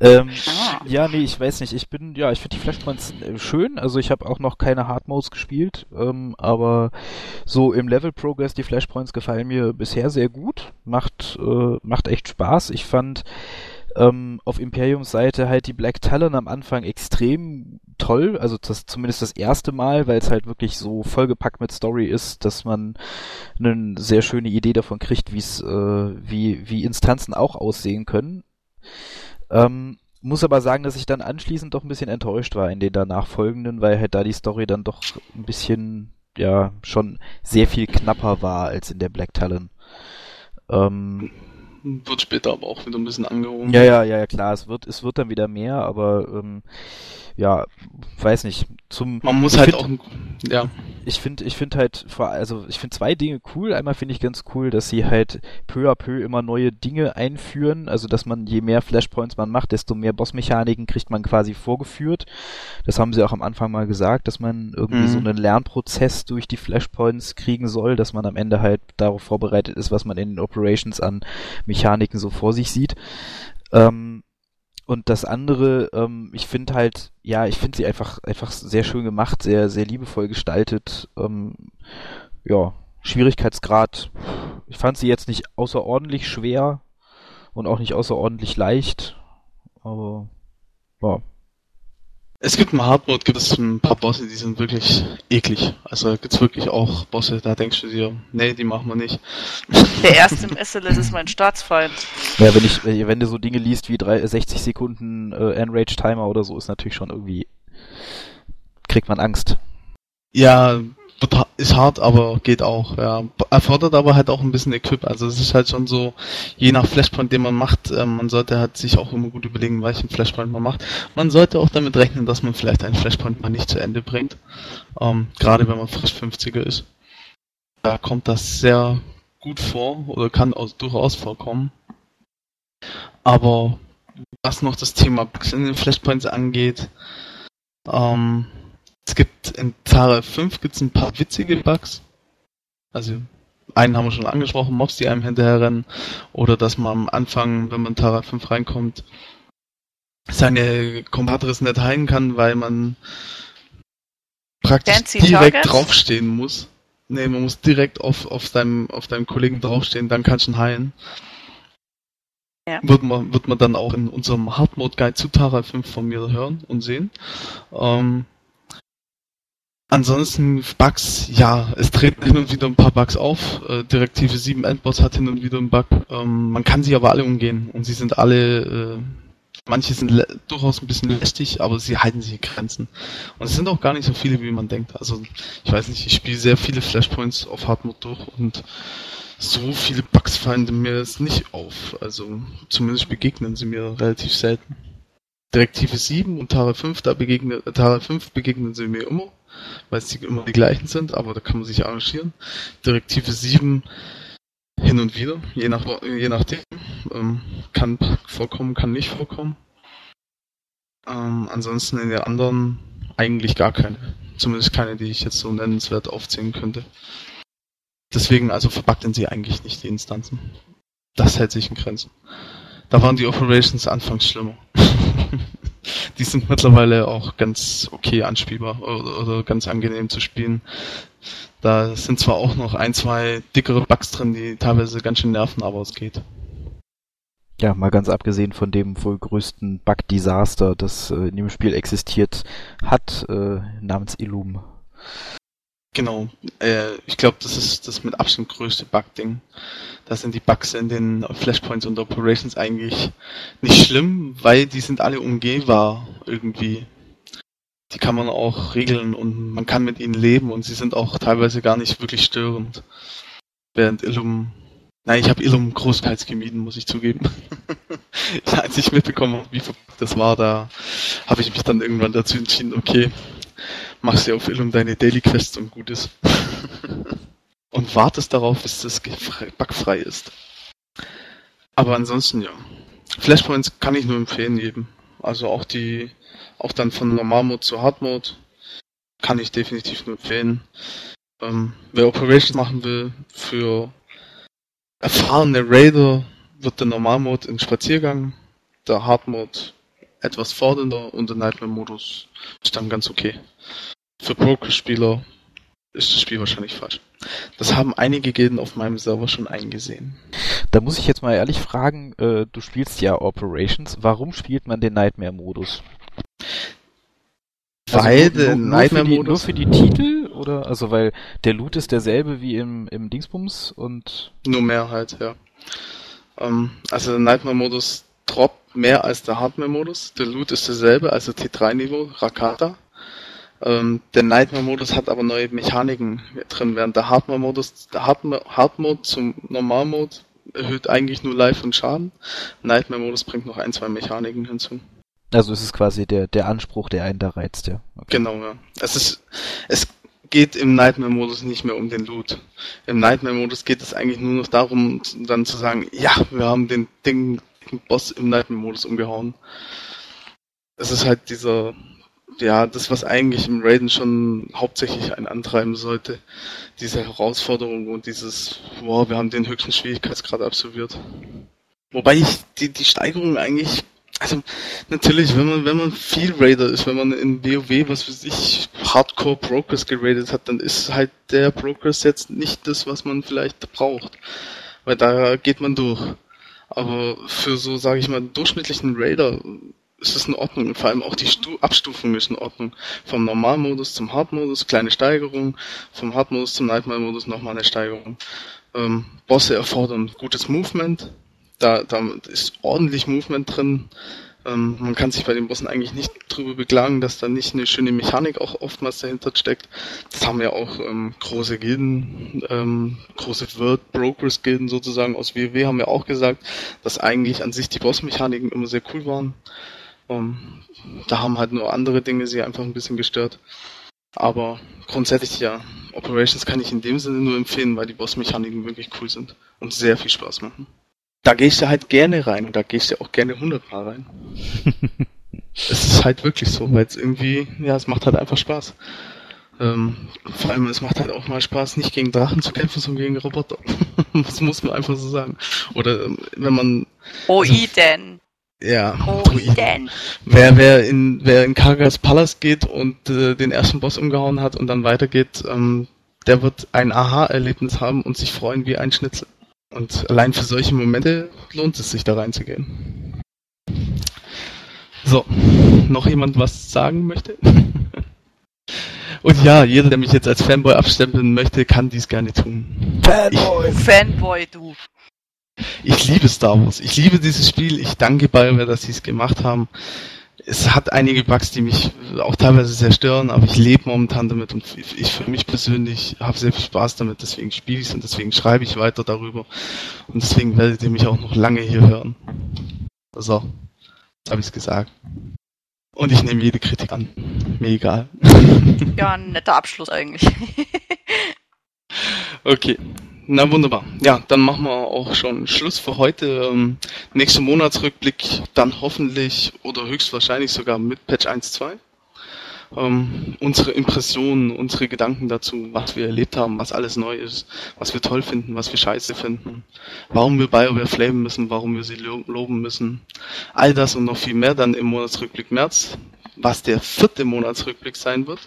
Ähm, Ah. ja, nee, ich weiß nicht. Ich bin, ja, ich finde die Flashpoints äh, schön. Also ich habe auch noch keine Hard Modes gespielt, ähm, aber so im Level Progress die Flashpoints gefallen mir bisher sehr gut. Macht, äh, macht echt Spaß. Ich fand ähm, auf Imperiums Seite halt die Black Talon am Anfang extrem toll, also das zumindest das erste Mal, weil es halt wirklich so vollgepackt mit Story ist, dass man eine sehr schöne Idee davon kriegt, wie es, äh, wie, wie Instanzen auch aussehen können. Ähm, muss aber sagen, dass ich dann anschließend doch ein bisschen enttäuscht war in den danach folgenden, weil halt da die Story dann doch ein bisschen, ja, schon sehr viel knapper war als in der Black Talon. Ähm, Wird später aber auch wieder ein bisschen angehoben. ja, ja, ja, ja, klar, es wird, es wird dann wieder mehr, aber ähm, ja, weiß nicht. Zum Man muss ich halt find- auch, ja, ich finde ich finde halt vor also ich finde zwei Dinge cool. Einmal finde ich ganz cool, dass sie halt peu à peu immer neue Dinge einführen, also dass man je mehr Flashpoints man macht, desto mehr Bossmechaniken kriegt man quasi vorgeführt. Das haben sie auch am Anfang mal gesagt, dass man irgendwie Mhm. so einen Lernprozess durch die Flashpoints kriegen soll, dass man am Ende halt darauf vorbereitet ist, was man in den Operations an Mechaniken so vor sich sieht. Ähm, und das andere, ähm, ich finde halt, ja, ich finde sie einfach, einfach sehr schön gemacht, sehr, sehr liebevoll gestaltet. Ähm, ja, Schwierigkeitsgrad, ich fand sie jetzt nicht außerordentlich schwer und auch nicht außerordentlich leicht, aber ja. Es gibt im Hardmode gibt es ein paar Bosse, die sind wirklich eklig. Also gibt's wirklich auch Bosse, da denkst du dir, nee, die machen wir nicht. <laughs> Der erste im SLS ist mein Staatsfeind. Ja, wenn ich, wenn du so Dinge liest wie drei, 60 Sekunden äh, Enrage Timer oder so, ist natürlich schon irgendwie, kriegt man Angst. Ja, wird ist hart, aber geht auch. Ja, erfordert aber halt auch ein bisschen Equip. Also es ist halt schon so, je nach Flashpoint, den man macht, ähm, man sollte halt sich auch immer gut überlegen, welchen Flashpoint man macht. Man sollte auch damit rechnen, dass man vielleicht einen Flashpoint mal nicht zu Ende bringt. Ähm, gerade wenn man frisch 50er ist. Da kommt das sehr gut vor oder kann auch durchaus vorkommen. Aber was noch das Thema in den Flashpoints angeht, ähm, es gibt in Tara 5 gibt's ein paar witzige Bugs. Also einen haben wir schon angesprochen, Mobs, die einem hinterherrennen. Oder dass man am Anfang, wenn man in Tara 5 reinkommt, seine Compadres nicht heilen kann, weil man praktisch Fancy direkt Targets? draufstehen muss. Nee, man muss direkt auf, auf deinem, auf deinem Kollegen draufstehen, dann kannst du ihn heilen. Ja. Wird man, wird man dann auch in unserem Hardmode Guide zu Tara 5 von mir hören und sehen. Ähm, Ansonsten Bugs, ja, es treten hin und wieder ein paar Bugs auf. Äh, Direktive 7 Endboss hat hin und wieder einen Bug. Ähm, man kann sie aber alle umgehen und sie sind alle, äh, manche sind durchaus ein bisschen lästig, aber sie halten sich Grenzen. Und es sind auch gar nicht so viele, wie man denkt. Also ich weiß nicht, ich spiele sehr viele Flashpoints auf Hardmode durch und so viele Bugs fallen mir jetzt nicht auf. Also zumindest begegnen sie mir relativ selten. Direktive 7 und Tara 5, da begegnen, Tara 5 begegnen sie mir immer weil es immer die gleichen sind, aber da kann man sich arrangieren. Direktive 7 hin und wieder, je nach je nachdem. Ähm, kann vorkommen, kann nicht vorkommen. Ähm, ansonsten in den anderen eigentlich gar keine. Zumindest keine, die ich jetzt so nennenswert aufzählen könnte. deswegen also verbuggen sie eigentlich nicht die Instanzen. Das hält sich in Grenzen. Da waren die Operations anfangs schlimmer. <laughs> die sind mittlerweile auch ganz okay anspielbar oder, oder, ganz angenehm zu spielen. Da sind zwar auch noch ein, zwei dickere Bugs drin, die teilweise ganz schön nerven, aber es geht. Ja, mal ganz abgesehen von dem wohl größten Bug-Desaster, das äh, in dem Spiel existiert hat, äh, namens Illum. Genau. Äh, ich glaube, das ist das mit Abstand größte Bug-Ding. Da sind die Bugs in den Flashpoints und Operations eigentlich nicht schlimm, weil die sind alle umgehbar irgendwie. Die kann man auch regeln und man kann mit ihnen leben und sie sind auch teilweise gar nicht wirklich störend. Während Illum Nein, ich habe Illum großteils gemieden, muss ich zugeben. <laughs> Als ich mitbekommen habe, wie das war, da habe ich mich dann irgendwann dazu entschieden, okay, machst du auf Illum deine Daily Quests und gut ist. <laughs> und wartest darauf, bis das bugfrei ist. Aber ansonsten ja. Flashpoints kann ich nur empfehlen jedem. Also auch die, auch dann von Normalmode zu Hardmode kann ich definitiv nur empfehlen. Ähm, wer Operations machen will für erfahrene Raider wird der Normalmod in Spaziergang, der Hardmod etwas fordernder und der Nightmare-Modus ist dann ganz okay. Für Poker-Spieler ist das Spiel wahrscheinlich falsch. Das haben einige Gilden auf meinem Server schon eingesehen. Da muss ich jetzt mal ehrlich fragen, äh, du spielst ja Operations, warum spielt man den Nightmare-Modus? Weil also der Nightmare-Modus... Nur für die Titel oder? Also weil der Loot ist derselbe wie im, im Dingsbums und. Nur mehr halt, ja. Ähm, also der Nightmare-Modus droppt mehr als der Hardware-Modus. Der Loot ist derselbe, also T3-Niveau, Rakata. Ähm, der Nightmare-Modus hat aber neue Mechaniken drin, während der Hardware-Modus, der Hard-Mode zum Normal-Mode erhöht eigentlich nur Life und Schaden. Nightmare-Modus bringt noch ein, zwei Mechaniken hinzu. Also es ist quasi der, der Anspruch, der einen da reizt, ja. Okay. Genau, ja. Es ist, es geht im Nightmare-Modus nicht mehr um den Loot. Im Nightmare-Modus geht es eigentlich nur noch darum, dann zu sagen, ja, wir haben den Ding, den Boss im Nightmare-Modus umgehauen. Es ist halt dieser, ja, das, was eigentlich im Raiden schon hauptsächlich einen antreiben sollte. Diese Herausforderung und dieses, wow, wir haben den höchsten Schwierigkeitsgrad absolviert. Wobei ich die, die Steigerung eigentlich also natürlich, wenn man wenn man viel Raider ist, wenn man in WoW was für sich Hardcore Progress geradet hat, dann ist halt der Progress jetzt nicht das, was man vielleicht braucht, weil da geht man durch. Aber für so, sage ich mal, durchschnittlichen Raider ist es in Ordnung vor allem auch die Stu Abstufung ist in Ordnung. Vom Normalmodus zum Hardmodus, kleine Steigerung, vom Hardmodus zum Nightmare-Modus nochmal eine Steigerung. Ähm, Bosse erfordern gutes Movement, da, da ist ordentlich Movement drin. Ähm, man kann sich bei den Bossen eigentlich nicht drüber beklagen, dass da nicht eine schöne Mechanik auch oftmals dahinter steckt. Das haben ja auch ähm, große Gilden, ähm, große World Brokers Gilden sozusagen aus WoW haben ja auch gesagt, dass eigentlich an sich die Bossmechaniken immer sehr cool waren. Ähm, da haben halt nur andere Dinge sie einfach ein bisschen gestört. Aber grundsätzlich ja, Operations kann ich in dem Sinne nur empfehlen, weil die Bossmechaniken wirklich cool sind und sehr viel Spaß machen da gehst du halt gerne rein und da gehst du auch gerne hundertmal rein. <laughs> es ist halt wirklich so, weil es irgendwie, ja, es macht halt einfach Spaß. Ähm, vor allem, es macht halt auch mal Spaß, nicht gegen Drachen zu kämpfen, sondern gegen Roboter. <laughs> das muss man einfach so sagen. Oder ähm, wenn man. Oiden. Also, ja. Oiden. Wer, wer in, wer in Kargas Palace geht und äh, den ersten Boss umgehauen hat und dann weitergeht, ähm, der wird ein Aha-Erlebnis haben und sich freuen wie ein Schnitzel. Und allein für solche Momente lohnt es sich da reinzugehen. So, noch jemand was sagen möchte? <laughs> Und ja, jeder, der mich jetzt als Fanboy abstempeln möchte, kann dies gerne tun. Fanboy! Ich, Fanboy, du! Ich liebe Star Wars. Ich liebe dieses Spiel. Ich danke BioWare, dass sie es gemacht haben es hat einige Bugs, die mich auch teilweise sehr stören, aber ich lebe momentan damit und ich für mich persönlich habe sehr viel Spaß damit, deswegen spiele ich es und deswegen schreibe ich weiter darüber und deswegen werdet ihr mich auch noch lange hier hören. So, jetzt habe ich es gesagt. Und ich nehme jede Kritik an. Mir egal. Ja, ein netter Abschluss eigentlich. <laughs> okay. Na wunderbar. Ja, dann machen wir auch schon Schluss für heute. Ähm, nächster Monatsrückblick dann hoffentlich oder höchstwahrscheinlich sogar mit Patch 1.2. ähm, unsere Impressionen, unsere Gedanken dazu, was wir erlebt haben, was alles neu ist, was wir toll finden, was wir scheiße finden, warum wir BioWare flamen müssen, warum wir sie lo loben müssen. All das und noch viel mehr dann im Monatsrückblick März, was der vierte Monatsrückblick sein wird.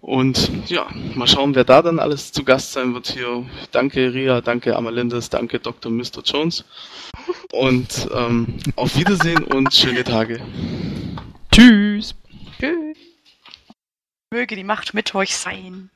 Und ja, mal schauen, wer da dann alles zu Gast sein wird hier. Danke Ria, danke Amalindes, danke Dr. Mr. Jones. Und ähm, auf Wiedersehen und schöne Tage. Tschüss. Tschüss. Möge die Macht mit euch sein.